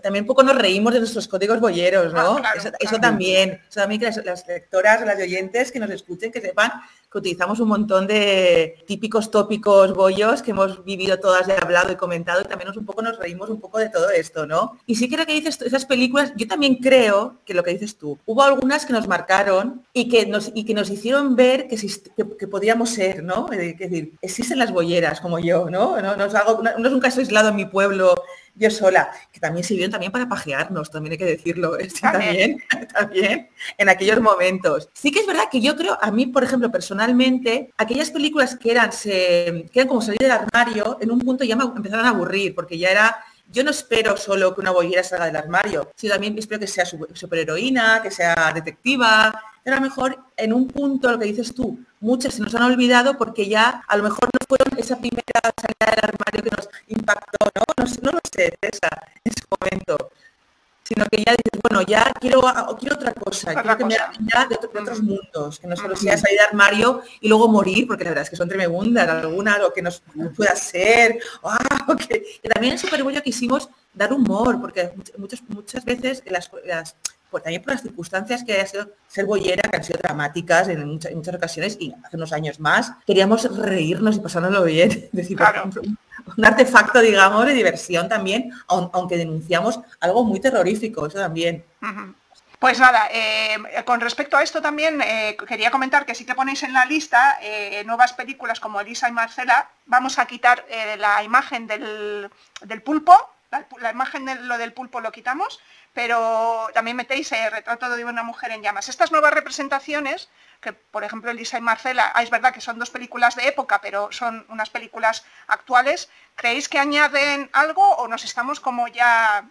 también un poco nos reímos de nuestros códigos boyeros, ¿no? Ah, eso, también, eso también que las, las lectoras, las oyentes que nos escuchen, que sepan que utilizamos un montón de típicos tópicos bollos que hemos vivido todas, he hablado y comentado, y también nos, un poco nos reímos un poco de todo esto, ¿no? Y sí creo que dices esas películas, yo también creo que lo que dices tú, hubo algunas que nos marcaron y que nos, y que nos hicieron ver que, que, podíamos ser, ¿no? Es decir, existen las bolleras como yo, ¿no? No, no es un caso aislado en mi pueblo yo sola, que también sirvieron también para pajearnos, también hay que decirlo, también, también, en aquellos momentos. Sí que es verdad que yo creo, a mí, por ejemplo, personalmente, aquellas películas que eran, se, que eran como salir del armario, en un punto ya me empezaron a aburrir, porque ya era yo no espero solo que una bollera salga del armario, sino también espero que sea superheroína, que sea detectiva, pero a lo mejor en un punto, lo que dices tú, muchas se nos han olvidado porque ya a lo mejor no fueron esa primera salida del armario que nos impactó, ¿no? No, lo sé, esa, en ese momento. Sino que ya dices, bueno, ya quiero, quiero otra cosa, quiero que me ya de, otros mundos, que no solo sea salir del armario y luego morir, porque la verdad es que son tremendas, alguna lo que nos pueda ser, que, también en Superbollo quisimos dar humor, porque muchas, muchas veces las, las pues también por las circunstancias que haya sido ser boyera, que han sido dramáticas en muchas, muchas ocasiones y hace unos años más, queríamos reírnos y pasárnoslo bien. Decir, un, artefacto, digamos, de diversión también, aunque denunciamos algo muy terrorífico, eso también. Pues nada, eh, con respecto a esto también eh, quería comentar que si te ponéis en la lista eh, nuevas películas como Elisa y Marcela, vamos a quitar la imagen del, pulpo, la, imagen de lo del pulpo lo quitamos pero también metéis el retrato de una mujer en llamas. Estas nuevas representaciones, que por ejemplo Elisa y Marcela, ah, es verdad que son dos películas de época, pero son unas películas actuales, ¿creéis que añaden algo o nos estamos como ya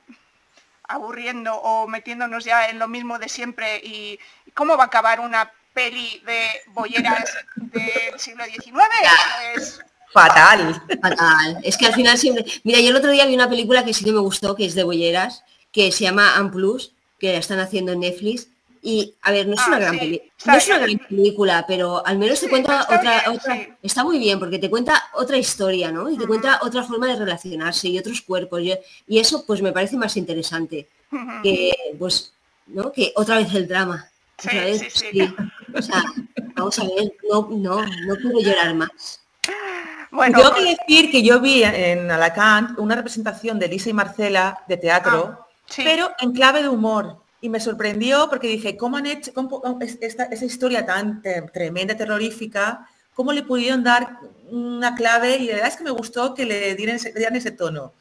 aburriendo o metiéndonos ya en lo mismo de siempre y cómo va a acabar una peli de bolleras del siglo XIX? Es... Fatal. Fatal. Es que al final siempre... Mira, yo el otro día vi una película que sí que me gustó, que es de bolleras, que se llama Amplus, que la están haciendo en Netflix. Y, a ver, no es, ah, una, gran no es una gran película, pero al menos te cuenta otra, otra está muy bien, porque te cuenta otra historia, ¿no? Y te cuenta otra forma de relacionarse y otros cuerpos. Y, eso, pues, me parece más interesante que, pues, ¿no? Que otra vez el drama. Sí, sí. O sea, vamos a ver, no, no, no puedo llorar más. Bueno, Tengo que decir que yo vi en Alacant una representación de Lisa y Marcela de teatro, ah, pero en clave de humor. Y me sorprendió porque dije, ¿cómo han hecho esta, esa historia tan tremenda, terrorífica? ¿Cómo le pudieron dar una clave? Y la verdad es que me gustó que le dieran, ese tono.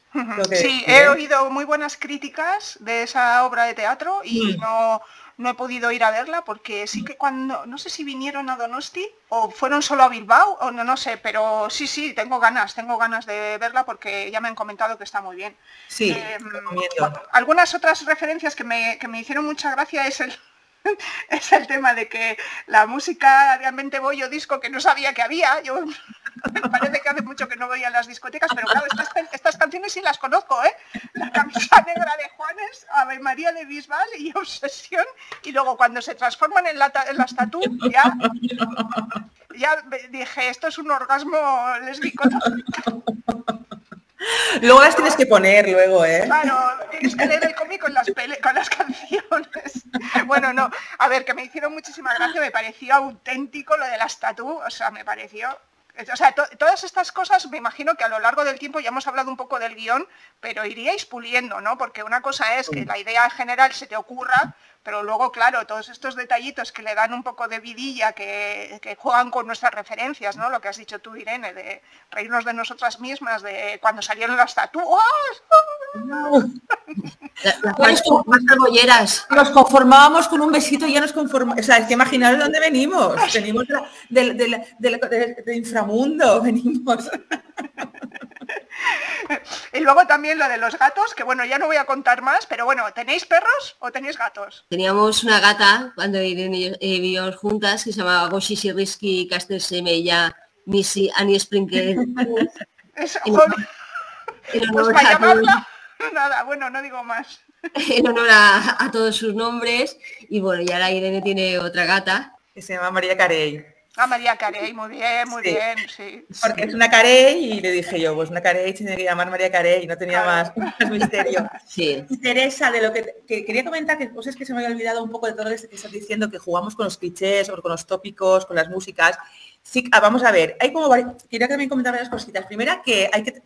sí, he oído muy buenas críticas de esa obra de teatro y mm. no no he podido ir a verla porque sí que cuando, no sé si vinieron a Donosti o fueron solo a Bilbao, o no, no sé, pero sí, sí, tengo ganas, tengo ganas de verla porque ya me han comentado que está muy bien. Sí, em, algunas otras referencias que me, que me hicieron mucha gracia es el, es el tema de que la música realmente voy o disco que no sabía que había. Yo parece que hace mucho que no voy a las discotecas, pero claro, estas, canciones sí las conozco, ¿eh? La camisa negra de Juanes, Ave María de Bisbal y Obsesión. Y luego cuando se transforman en la, las ya, ya dije, esto es un orgasmo lésbico. Luego las tienes que poner luego, ¿eh? Claro, tienes que leer el cómic con las, con las canciones. Bueno, no, a ver, que me hicieron muchísima gracia, me pareció auténtico lo de las tatú, o sea, me pareció o sea, todas estas cosas me imagino que a lo largo del tiempo ya hemos hablado un poco del guion, pero iríais puliendo, ¿no? Porque una cosa es que la idea general se te ocurra, pero luego, claro, todos estos detallitos que le dan un poco de vidilla, que, juegan con nuestras referencias, ¿no? Lo que has dicho tú, Irene, de reírnos de nosotras mismas, de cuando salieron las tatuas. Las Nos conformábamos con un besito y ya nos conformamos. O sea, es que imaginaros dónde venimos. Venimos del de, inframundo, venimos. y luego también lo de los gatos, que bueno, ya no voy a contar más, pero bueno, ¿tenéis perros o tenéis gatos? Teníamos una gata cuando vivíamos juntas que se llamaba Goshi Risky Caster Semeya Missy Annie Sprinkler. Es, pues Nada, bueno, no digo más. En honor a, todos sus nombres. Y bueno, ya la Irene tiene otra gata. Que se llama María Carey. Ah, María Carey, muy bien, muy bien, sí. Porque es una Carey y le dije yo, pues una Carey tiene que llamar María Carey, no tenía más, misterio. Sí. Teresa, de lo que, quería comentar, que cosas que se me había olvidado un poco de todo esto que estás diciendo, que jugamos con los clichés o con los tópicos, con las músicas. Sí, ah, vamos a ver, hay como, quería también comentar varias cositas. Primera, que hay que,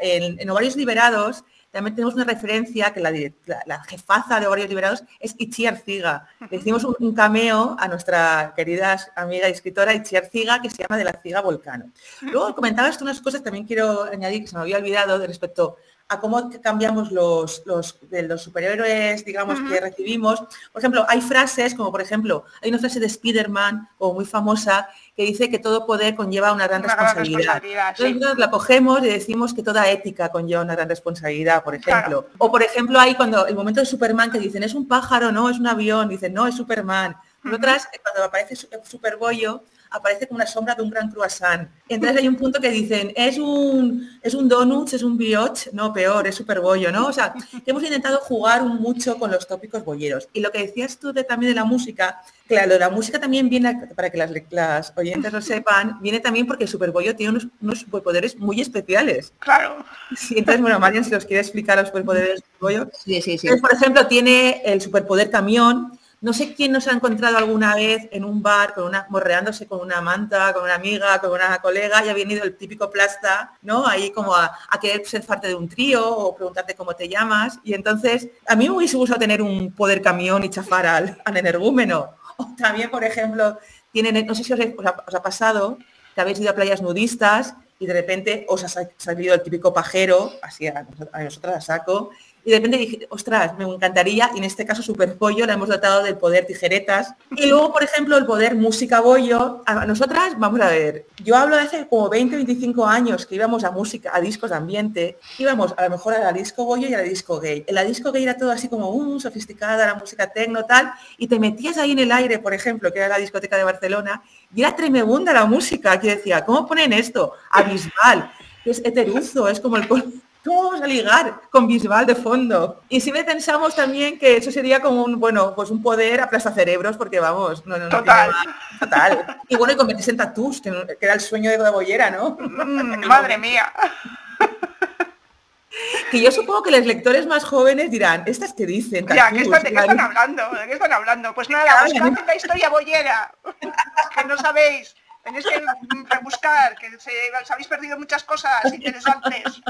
en, en ovarios liberados, también tenemos una referencia que la, jefaza de Ovarios Liberados es Ichi Arciga. Le hicimos un, cameo a nuestra querida amiga y escritora Ichi Arciga que se llama De la Ciga Volcano. Luego comentabas tú unas cosas, también quiero añadir que se me había olvidado de respecto a cómo cambiamos los, los, de los superhéroes, digamos, que recibimos. Por ejemplo, hay frases, como por ejemplo, hay una frase de Spider-Man, o muy famosa, que dice que todo poder conlleva una gran responsabilidad. Entonces la cogemos y decimos que toda ética conlleva una gran responsabilidad, por ejemplo. O por ejemplo, hay cuando el momento de Superman que dicen, es un pájaro, no, es un avión, dicen, no, es Superman. Otras, cuando aparece Superbollo, aparece como una sombra de un gran croissant. Entonces hay un punto que dicen, es un, es un donut, es un brioche, no, peor, es súper bollo, ¿no? O sea, que hemos intentado jugar mucho con los tópicos bolleros. Y lo que decías tú de, también de la música, claro, la música también viene, para que las, oyentes lo sepan, viene también porque el superbollo tiene unos, unos superpoderes muy especiales. Claro. Sí, entonces, bueno, Marian, si los quiere explicar los superpoderes del superbollo. Sí, sí, sí. por ejemplo, tiene el superpoder camión, no sé quién nos ha encontrado alguna vez en un bar con una, morreándose con una manta, con una amiga, con una colega y ha venido el típico plasta, ¿no? Ahí como a, querer ser parte de un trío o preguntarte cómo te llamas. Y entonces, a mí me hubiese gustado tener un poder camión y chafar al, al energúmeno. O también, por ejemplo, tienen, no sé si os, ha, pasado que habéis ido a playas nudistas y de repente os ha salido el típico pajero, así a, a nosotras a saco, y de repente dije, ostras, me encantaría, y en este caso Super Pollo la hemos dotado del poder tijeretas. Y luego, por ejemplo, el poder música bollo. A nosotras, vamos a ver, yo hablo de hace como 20, 25 años que íbamos a música, a discos de ambiente, íbamos a lo mejor a la disco bollo y a la disco gay. En la disco gay era todo así como uh, sofisticada, la música tecno, tal, y te metías ahí en el aire, por ejemplo, que era la discoteca de Barcelona, y era tremenda la música, que decía, ¿cómo ponen esto? Abismal, es heteruzo, es como el ¿Cómo vamos a ligar con Bisbal de fondo? Y si me pensamos también que eso sería como un, bueno, pues un poder aplasta cerebros, porque vamos, no, no, total. total. Y bueno, y convertirse en tatús, que, era el sueño de la bollera, ¿no? Mm, madre mía. que yo supongo que los lectores más jóvenes dirán, ¿estas que dicen? Ya, ¿de qué están hablando? ¿De qué están hablando? Pues nada, buscad la historia bollera, que no sabéis. Tenéis que rebuscar, que se, os habéis perdido muchas cosas interesantes.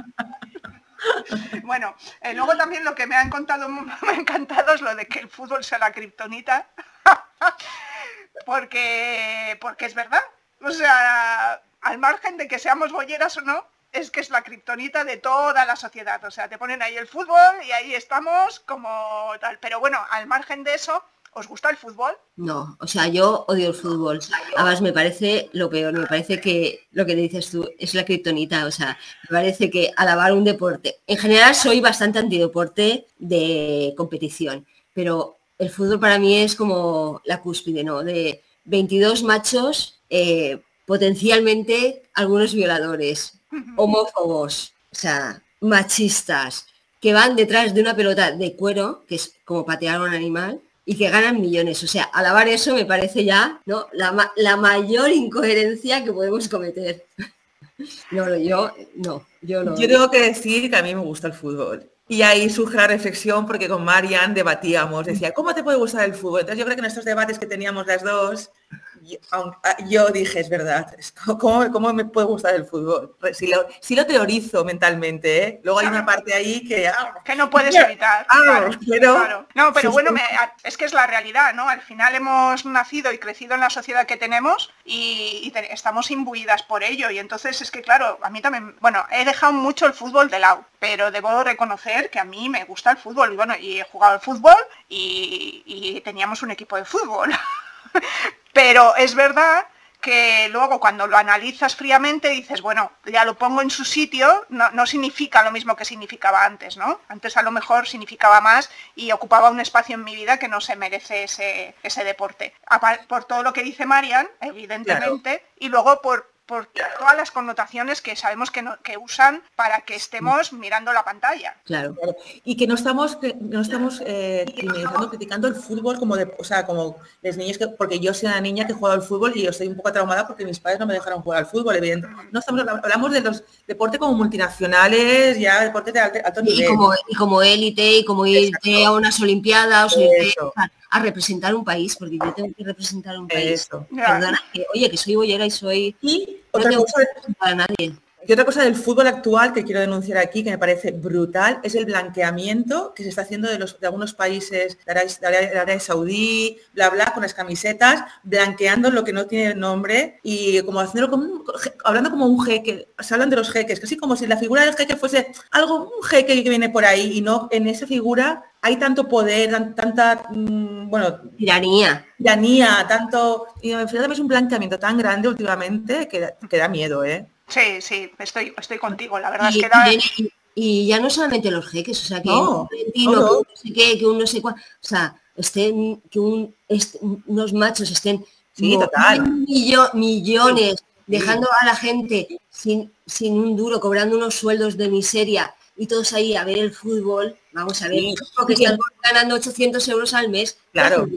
Bueno, eh, luego también lo que me han contado, me ha encantado es lo de que el fútbol sea la kriptonita. porque, porque es verdad. O sea, al margen de que seamos bolleras o no, es que es la kriptonita de toda la sociedad. O sea, te ponen ahí el fútbol y ahí estamos como tal. Pero bueno, al margen de eso, ¿os gusta el fútbol? No, o sea, yo odio el fútbol. Además, me parece lo peor, me parece que lo que dices tú es la kriptonita. O sea, me parece que alabar un deporte. En general soy bastante antideporte de competición, pero el fútbol para mí es como la cúspide, ¿no? De 22 machos, eh, potencialmente algunos violadores, homófobos, o sea, machistas, que van detrás de una pelota de cuero, que es como patear a un animal, y que ganan millones. O sea, alabar eso me parece ya ¿no? la, la mayor incoherencia que podemos cometer. No, yo no, yo no. Yo tengo que decir que a mí me gusta el fútbol. Y ahí surge la reflexión porque con Marian debatíamos, decía, ¿cómo te puede gustar el fútbol? Entonces yo creo que en estos debates que teníamos las dos, Ah, yo dije, es verdad, ¿cómo, cómo me puede gustar el fútbol? Si lo, si lo teorizo mentalmente, ¿eh? luego hay una parte ahí que... Ah, que no puedes evitar. Ah, pero, No, pero bueno, es que es la realidad, ¿no? Al final hemos nacido y crecido en la sociedad que tenemos y, estamos imbuidas por ello. Y entonces es que, claro, a mí también, bueno, he dejado mucho el fútbol de lado, pero debo reconocer que a mí me gusta el fútbol. Y bueno, y he jugado al fútbol y, y teníamos un equipo de fútbol. Pero es verdad que luego cuando lo analizas fríamente dices, bueno, ya lo pongo en su sitio, no, significa lo mismo que significaba antes, ¿no? Antes a lo mejor significaba más y ocupaba un espacio en mi vida que no se merece ese, ese deporte. Por todo lo que dice Marian, evidentemente, y luego por, por todas las connotaciones que sabemos que, que, usan para que estemos mirando la pantalla. Claro, y que no estamos, no estamos eh, criticando el fútbol como de, o sea, como las niñas que, porque yo soy una niña que juega al fútbol y yo estoy un poco traumada porque mis padres no me dejaron jugar al fútbol, evidentemente. No estamos hablamos de los deportes como multinacionales, ya deportes de alto, nivel. Y como, élite, y como irte a unas olimpiadas, o a representar un país, porque yo tengo que representar un país. Perdona, que, oye, que soy bollera y soy... Y otra cosa, para nadie. Y otra cosa del fútbol actual que quiero denunciar aquí, que me parece brutal, es el blanqueamiento que se está haciendo de, los, de algunos países de Arabia, Saudí, bla, bla, con las camisetas, blanqueando lo que no tiene nombre y como haciéndolo como hablando como un jeque, se hablan de los jeques, casi como si la figura del jeque fuese algo, un jeque que viene por ahí y no en esa figura hay tanto poder, tanta, mm, bueno... Tiranía. Tiranía, tanto... Y es un blanqueamiento tan grande últimamente que, que da miedo, ¿eh? Sí, sí, estoy, estoy contigo. La verdad es que da... y, ya no solamente los jeques, o sea, que un que no sé qué, que un no sé cuál, o sea, estén, que un, unos machos estén millones dejando a la gente sin, sin un duro, cobrando unos sueldos de miseria y todos ahí a ver el fútbol, vamos a ver, porque están ganando 800 euros al mes. Claro.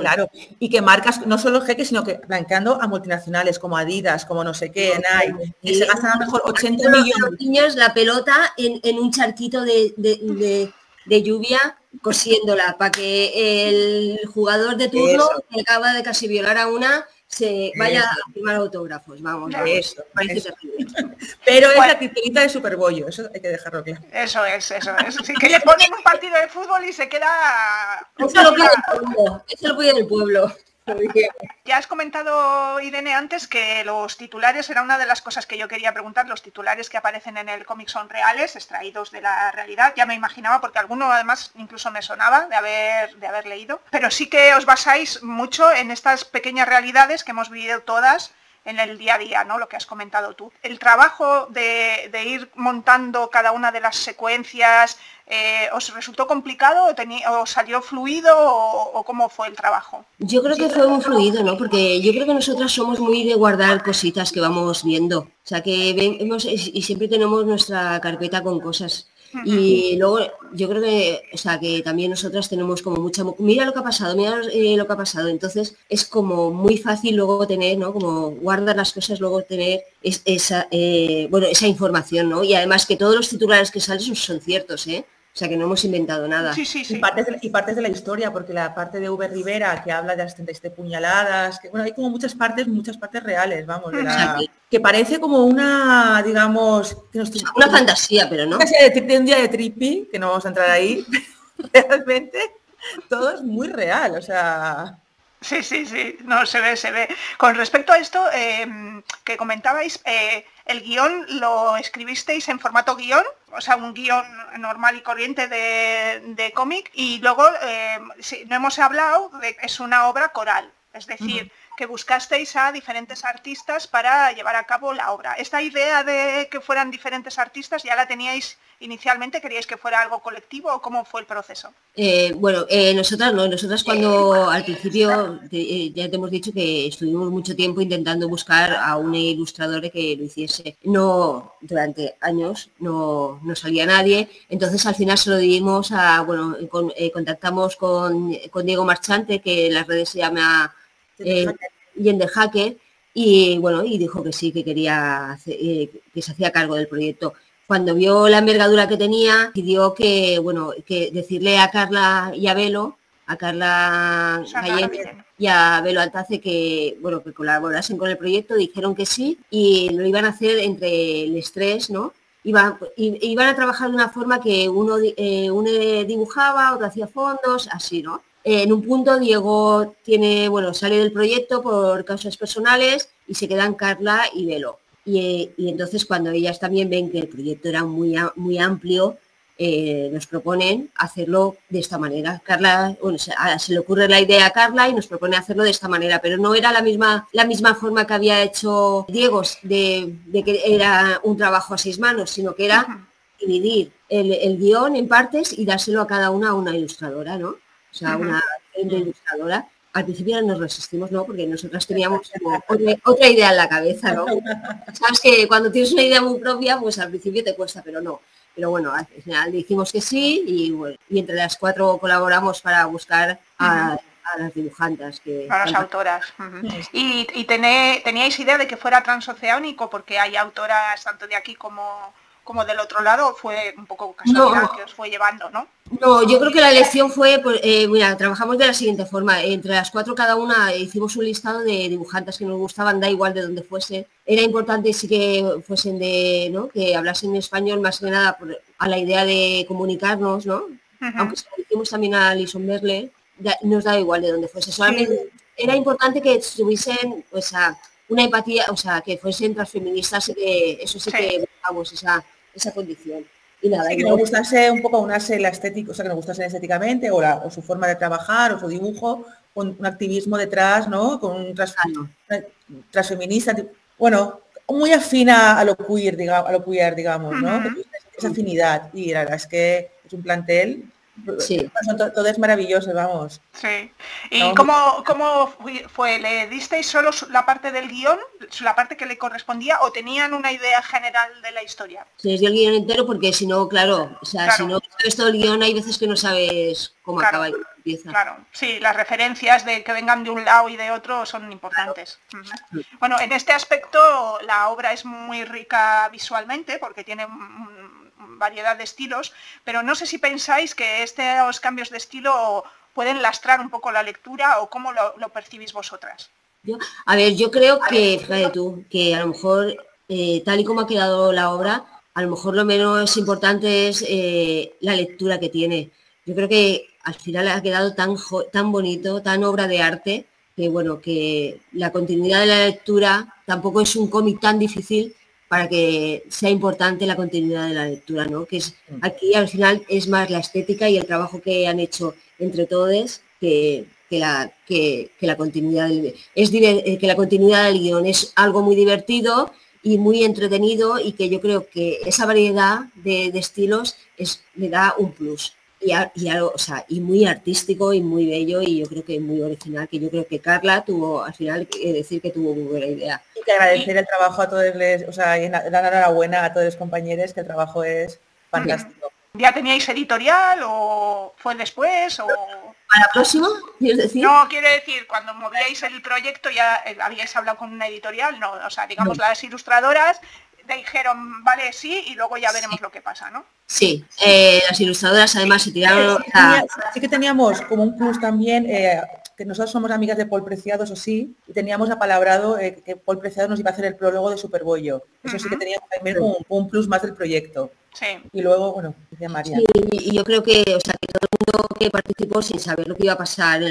Claro, y que marcas no solo jeques, sino que blanqueando a multinacionales como Adidas, como no sé qué, Nike, y se gastan a lo mejor 80 millones. Niños la pelota en, un charquito de, lluvia cosiéndola para que el jugador de turno que acaba de casi violar a una se vaya a firmar autógrafos, vamos. Eso, Pero es la titulita de Superbollo, eso hay que dejarlo claro. Eso es, eso es. que le ponen un partido de fútbol y se queda... Eso lo pide el pueblo. Eso lo pide el pueblo. Ya has comentado, Irene, antes que los titulares era una de las cosas que yo quería preguntar. Los titulares que aparecen en el cómic son reales, extraídos de la realidad. Ya me imaginaba, porque alguno además incluso me sonaba de haber, de haber leído. Pero sí que os basáis mucho en estas pequeñas realidades que hemos vivido todas en el día a día, ¿no? Lo que has comentado tú. El trabajo de, ir montando cada una de las secuencias, eh, ¿os resultó complicado o, os salió fluido o, cómo fue el trabajo? Yo creo que fue muy fluido, ¿no? Porque yo creo que nosotras somos muy de guardar cositas que vamos viendo. O sea que vemos y siempre tenemos nuestra carpeta con cosas. Y luego yo creo que, o sea, que también nosotras tenemos como mucha, mira lo que ha pasado, mira eh, lo que ha pasado. Entonces es como muy fácil luego tener, ¿no? Como guardar las cosas, luego tener esa, eh, bueno, esa información, ¿no? Y además que todos los titulares que salen son ciertos, ¿eh? O sea que no hemos inventado nada. Sí, sí, sí. Y, partes de, y partes de la historia, porque la parte de V. Rivera que habla de las 37 puñaladas, que bueno, hay como muchas partes, muchas partes reales, vamos, que parece como una, digamos, una fantasía, pero no. De, un día de trippy, que no vamos a entrar ahí, realmente todo es muy real, o sea. Sí, sí, sí, no, se ve, se ve. Con respecto a esto em, que comentabais, eh, el guion lo escribisteis en formato guion, o sea, un guion normal y corriente de, cómic, y luego, em, no hemos hablado, de, es una obra coral, es decir, que buscasteis a diferentes artistas para llevar a cabo la obra. Esta idea de que fueran diferentes artistas ya la teníais inicialmente, ¿queríais que fuera algo colectivo o cómo fue el proceso? Eh, bueno, eh, nosotras no, nosotras cuando al principio eh, ya te hemos dicho que estuvimos mucho tiempo intentando buscar a un ilustrador que lo hiciese. No, durante años no, no salía nadie, entonces al final se lo dimos a, bueno, contactamos con, con Diego Marchante, que en las redes se llama eh, de Hacker, y bueno, y dijo que sí, que quería, eh, que se hacía cargo del proyecto. Cuando vio la envergadura que tenía, pidió que, bueno, que decirle a Carla y a Velo, a Carla y a Velo Altace que, bueno, que colaborasen con el proyecto, dijeron que sí, y lo iban a hacer entre el estrés, ¿no? Iban, iban a trabajar de una forma que uno, eh, uno dibujaba, otro hacía fondos, así, ¿no? En un punto Diego tiene, bueno, sale del proyecto por causas personales y se quedan Carla y Velo. Y, entonces cuando ellas también ven que el proyecto era muy, muy amplio, eh, nos proponen hacerlo de esta manera. Carla, bueno, se, le ocurre la idea a Carla y nos propone hacerlo de esta manera, pero no era la misma, la misma forma que había hecho Diego de, que era un trabajo a seis manos, sino que era dividir el, el, guion en partes y dárselo a cada una a una ilustradora, ¿no? O sea, una ilustradora. Al principio nos resistimos, ¿no? Porque nosotras teníamos otra, idea en la cabeza, ¿no? Sabes que cuando tienes una idea muy propia, pues al principio te cuesta, pero no. Pero bueno, al final dijimos que sí y, entre las cuatro colaboramos para buscar a, las dibujantes. Que a las autoras. ¿Y, teníais idea de que fuera transoceánico? Porque hay autoras tanto de aquí como como del otro lado fue un poco casualidad que os fue llevando, ¿no? No, yo creo que la elección fue, pues, eh, mira, trabajamos de la siguiente forma. Entre las cuatro cada una hicimos un listado de dibujantes que nos gustaban, da igual de donde fuese. Era importante sí que fuesen de, ¿no? Que hablasen español más que nada por, a la idea de comunicarnos, ¿no? Aunque se lo hicimos también a Alison Merle, nos da igual de donde fuese. Solamente era importante que tuviesen, pues, una empatía, o sea, que fuesen transfeministas y que eso sí, que buscamos, esa esa condición. Y nada, que nos gustase un poco unarse la estética, o sea, que nos gustase estéticamente, o, la, o su forma de trabajar, o su dibujo, con un activismo detrás, ¿no? Con un transfeminista, bueno, muy afina a lo queer, digamos, a lo queer, digamos, ¿no? Esa afinidad. Y la verdad es que es un plantel Sí. Todo, es maravilloso, vamos. Sí. ¿Y cómo, cómo, fue? ¿Le disteis solo la parte del guion, la parte que le correspondía, o tenían una idea general de la historia? Se les dio el guion entero porque si no, claro, o sea, si no sabes todo el guion, hay veces que no sabes cómo acaba y empieza. Claro, sí, las referencias de que vengan de un lado y de otro son importantes. Bueno, en este aspecto la obra es muy rica visualmente porque tiene variedad de estilos, pero no sé si pensáis que estos cambios de estilo pueden lastrar un poco la lectura o cómo lo, percibís vosotras. a ver, yo creo que, fíjate tú, que a lo mejor eh, tal y como ha quedado la obra, a lo mejor lo menos importante es eh, la lectura que tiene. Yo creo que al final ha quedado tan, tan bonito, tan obra de arte, que bueno, que la continuidad de la lectura tampoco es un cómic tan difícil para que sea importante la continuidad de la lectura, ¿no? Que es mm. aquí al final es más la estética y el trabajo que han hecho entre todos que, la, que, la continuidad del, es eh, que la continuidad del guion es algo muy divertido y muy entretenido y que yo creo que esa variedad de, estilos es, le da un plus y, algo, o sea, y muy artístico y muy bello y yo creo que muy original, que yo creo que Carla tuvo al final que decir que tuvo muy buena idea. Y que agradecer el trabajo a todos les, o sea, y dar enhorabuena a todos los compañeros que el trabajo es fantástico. ¿Ya teníais editorial o fue después o...? ¿Para próximo? decir? No, quiere decir, cuando movíais el proyecto ya eh, habíais hablado con una editorial, no, o sea, digamos las ilustradoras dijeron, vale, sí, y luego ya veremos lo que pasa, ¿no? Sí, eh, las ilustradoras además se tiraron... Sí, que teníamos como un plus también, eh, que nosotros somos amigas de Paul Preciado, eso sí, y teníamos apalabrado eh, que Paul Preciado nos iba a hacer el prólogo de Superbollo. Eso sí que teníamos también un, un, plus más del proyecto. Sí. Y luego, bueno, decía María. y yo creo que, o sea, que todo el mundo que participó sin saber lo que iba a pasar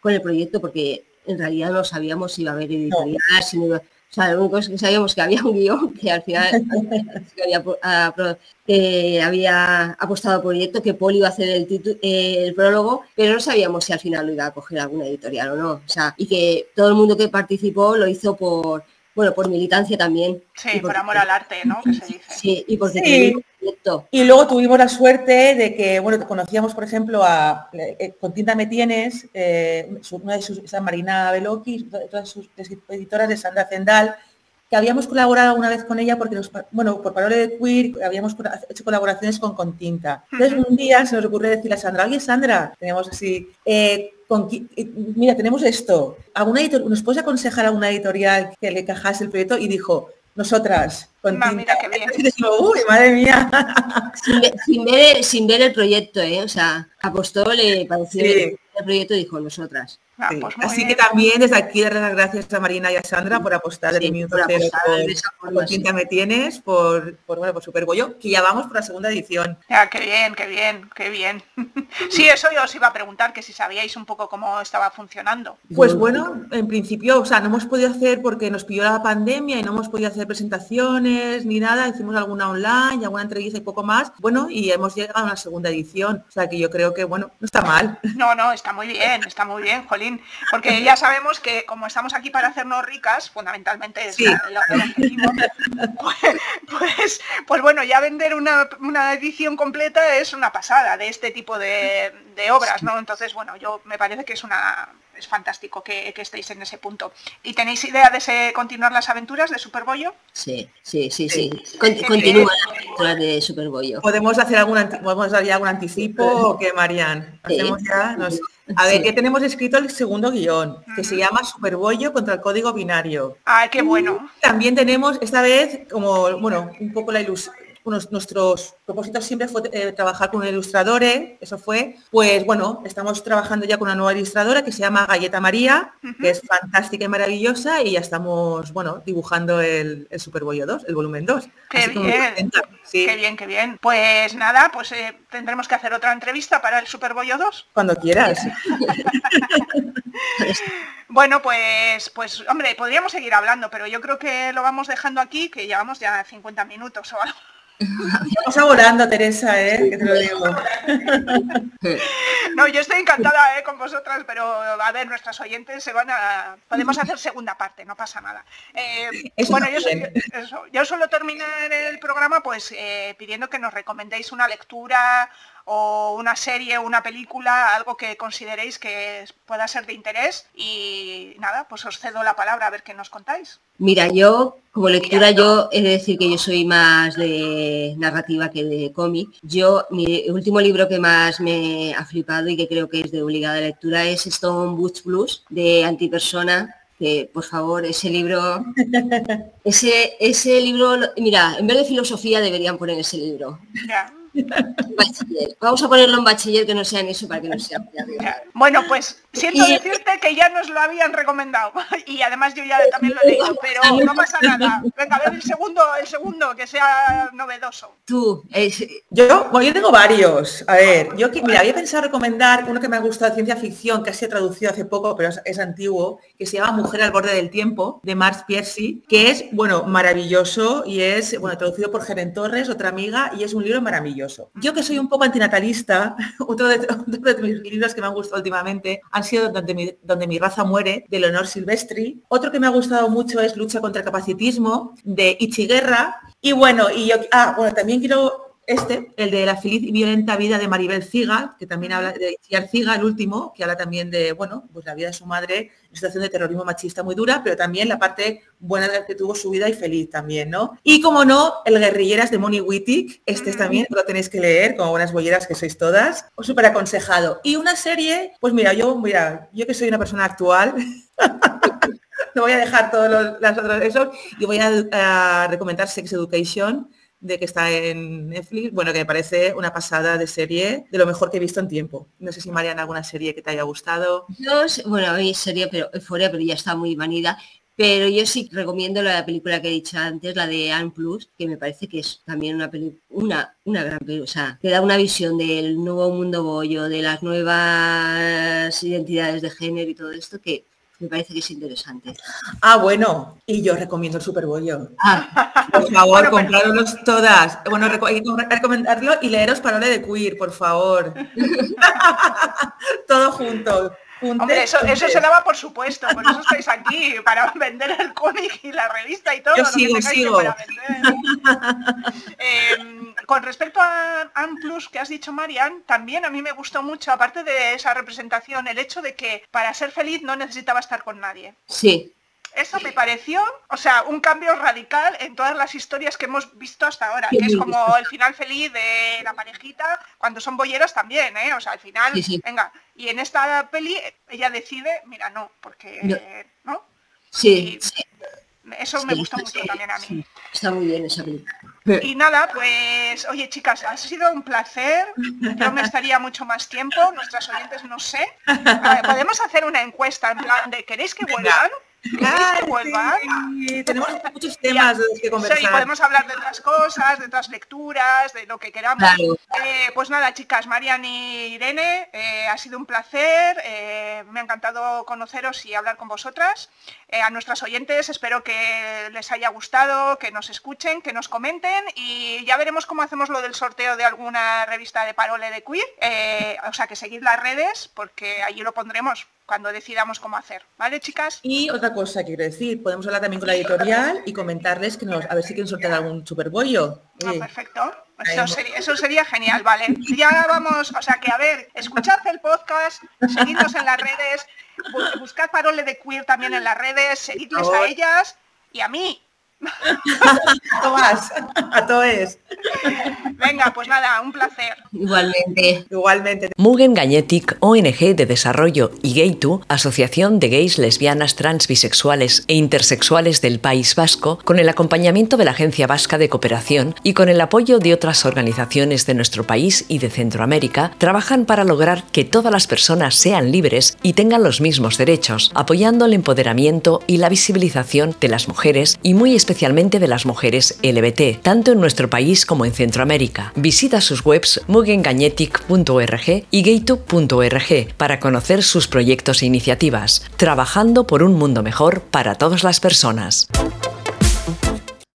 con el proyecto, porque en realidad no sabíamos si iba a haber editorial, si no iba, o sea, lo único es que sabíamos que había un guion que al final había, apostado por proyecto, que Paul iba a hacer el, el prólogo, pero no sabíamos si al final lo iba a coger alguna editorial o no. O sea, y que todo el mundo que participó lo hizo por, bueno, por militancia también. Sí, por amor al arte, ¿no? Sí, y porque Y luego tuvimos la suerte de que, bueno, conocíamos, por ejemplo, a eh, con Tinta Me Tienes, eh, una de sus, Marina Beloki, todas sus editoras de Sandra Zendal, que habíamos colaborado alguna vez con ella porque, nos, bueno, por Parole de Queer habíamos hecho colaboraciones con Continta. Entonces un día se nos ocurrió decirle a Sandra, oye Sandra, tenemos así, eh, mira, tenemos esto, ¿alguna editor ¿nos puedes aconsejar a una editorial que le cajase el proyecto? Y dijo, nosotras, con mira qué bien. Uy, madre mía. Sin ver, el proyecto, ¿eh? O sea, apostó, le pareció el proyecto y dijo, nosotras. Ah, pues Así que también desde aquí dar las gracias a Marina y a Sandra por apostar desde minuto cero por, Quinta Me Tienes, por, por, bueno, por Superbollo, que ya vamos por la segunda edición. Ya, qué bien, qué bien, qué bien. sí, eso yo os iba a preguntar, que si sabíais un poco cómo estaba funcionando. Pues bueno, en principio, o sea, no hemos podido hacer porque nos pidió la pandemia y no hemos podido hacer presentaciones ni nada, hicimos alguna online, alguna entrevista y poco más. Bueno, y hemos llegado a una segunda edición, o sea que yo creo que, bueno, no está mal. No, no, está muy bien, está muy bien, Jolín porque ya sabemos que como estamos aquí para hacernos ricas, fundamentalmente es pues, pues, bueno, ya vender una, edición completa es una pasada de este tipo de, obras, ¿no? Entonces, bueno, yo me parece que es una es fantástico que, estéis en ese punto. ¿Y tenéis idea de continuar las aventuras de Superbollo? Sí, sí, sí, sí. continúa la aventura de Superbollo. ¿Podemos hacer algún, podemos dar ya algún anticipo o qué, Marian? Hacemos ya, a ver, que tenemos escrito el segundo guion, que se llama Superbollo contra el código binario. Ah, qué bueno. También tenemos esta vez como, bueno, un poco la ilusión nuestros propósitos siempre fue eh, trabajar con ilustradores, eso fue, pues bueno, estamos trabajando ya con una nueva ilustradora que se llama Galleta María, que es fantástica y maravillosa, y ya estamos, bueno, dibujando el, el Superbollo 2, el volumen 2. Qué bien, qué bien, qué bien. Pues nada, pues eh, tendremos que hacer otra entrevista para el Superbollo 2. Cuando quieras. Bueno, pues, pues, hombre, podríamos seguir hablando, pero yo creo que lo vamos dejando aquí, que llevamos ya 50 minutos o algo. Estamos volando, Teresa, ¿eh? Que te lo digo. No, yo estoy encantada ¿eh? con vosotras, pero a ver, nuestras oyentes se van a... Podemos hacer segunda parte, no pasa nada. Eh, bueno, yo, suelo terminar el programa pues eh, pidiendo que nos recomendéis una lectura o una serie o una película, algo que consideréis que pueda ser de interés y nada, pues os cedo la palabra a ver qué nos contáis. Mira, yo como lectura yo he de decir que yo soy más de narrativa que de cómic. Yo, mi último libro que más me ha flipado y que creo que es de obligada lectura es Stone Butch Blues de Antipersona que por favor ese libro ese ese libro mira en vez de filosofía deberían poner ese libro Vamos a ponerlo en bachiller que no sea en eso para que no sea. Bueno, pues siento decirte que ya nos lo habían recomendado y además yo ya también lo he leído, pero no pasa nada. Venga, a ver el segundo, el segundo que sea novedoso. Tú, yo, bueno, yo tengo varios. A ver, yo mira, había pensado recomendar uno que me ha gustado de ciencia ficción, que ha sido traducido hace poco, pero es, antiguo, que se llama Mujer al borde del tiempo, de Mars Piercy, que es, bueno, maravilloso y es, bueno, traducido por Geren Torres, otra amiga, y es un libro maravilloso yo que soy un poco antinatalista, otro de, mis libros que me han gustado últimamente han sido Donde mi, donde mi raza muere, de Leonor Silvestri. Otro que me ha gustado mucho es Lucha contra el capacitismo, de Ichiguerra. Y bueno, y yo, ah, bueno, también quiero este, el de la feliz y violenta vida de Maribel Ciga, que también habla de Ciar Ciga, el último, que habla también de, bueno, pues la vida de su madre en situación de terrorismo machista muy dura, pero también la parte buena de que tuvo su vida y feliz también, ¿no? Y como no, el Guerrilleras de Moni Wittig, este también lo tenéis que leer, como buenas bolleras que sois todas, os súper aconsejado. Y una serie, pues mira, yo, mira, yo que soy una persona actual, no voy a dejar todos las otras eso y voy a recomendar Sex Education de que está en Netflix, bueno, que me parece una pasada de serie, de lo mejor que he visto en tiempo. No sé si Mariana alguna serie que te haya gustado. Yo, bueno, hay serie, pero fuera, pero ya está muy manida. Pero yo sí recomiendo la película que he dicho antes, la de Anne Plus, que me parece que es también una una, una gran película, o sea, que da una visión del nuevo mundo bollo, de las nuevas identidades de género y todo esto, que me parece que es interesante. Ah, bueno, y yo recomiendo el Super Ah. Por favor, bueno, todas. Bueno, hay que recomendarlo y leeros Parole de Queer, por favor. Todo junto. Hombre, eso, eso, se daba por supuesto, por eso estáis aquí, para vender el cómic y la revista y todo. Yo sigo, sigo. Em, con respecto a Amplus que has dicho, Marian, también a mí me gustó mucho, aparte de esa representación, el hecho de que para ser feliz no necesitaba estar con nadie. Sí. Eso me pareció, o sea, un cambio radical en todas las historias que hemos visto hasta ahora, que es como el final feliz de la parejita, cuando son bolleras también, ¿eh? O sea, al final, venga, y en esta peli ella decide, mira, no, porque, ¿no? Sí, Eso me gustó mucho también a mí. Está muy bien esa película. Y nada, pues, oye chicas, ha sido un placer. Yo me estaría mucho más tiempo, nuestras oyentes no sé. Podemos hacer una encuesta en plan de ¿queréis que vuelvan? Tenemos muchos temas de los que conversar. Sí, podemos hablar de otras cosas, de otras lecturas, de lo que queramos. Eh, pues nada, chicas, Marian y Irene, eh, ha sido un placer. Eh, me ha encantado conoceros y hablar con vosotras. a nuestras oyentes espero que les haya gustado, que nos escuchen, que nos comenten y ya veremos cómo hacemos lo del sorteo de alguna revista de parole de queer. o sea, que seguid las redes porque allí lo pondremos cuando decidamos cómo hacer. ¿Vale, chicas? Y otra cosa quiero decir, podemos hablar también con la editorial y comentarles que nos, a ver si quieren sortear algún superbollo. Ah, perfecto. Eso sería, genial, ¿vale? Ya vamos, o sea que a ver, escuchad el podcast, seguidnos en las redes, buscad parole de queer también en las redes, seguidles a ellas y a mí, Tomás, a todos. Venga, pues nada, un placer. Igualmente. Igualmente. Mugen Gañetic, ONG de Desarrollo y Gaytu, Asociación de Gays, Lesbianas, Trans, Bisexuales e Intersexuales del País Vasco, con el acompañamiento de la Agencia Vasca de Cooperación y con el apoyo de otras organizaciones de nuestro país y de Centroamérica, trabajan para lograr que todas las personas sean libres y tengan los mismos derechos, apoyando el empoderamiento y la visibilización de las mujeres y muy especialmente especialmente de las mujeres LBT, tanto en nuestro país como en Centroamérica. Visita sus webs mugengañetic.org y gaytube.org para conocer sus proyectos e iniciativas, trabajando por un mundo mejor para todas las personas.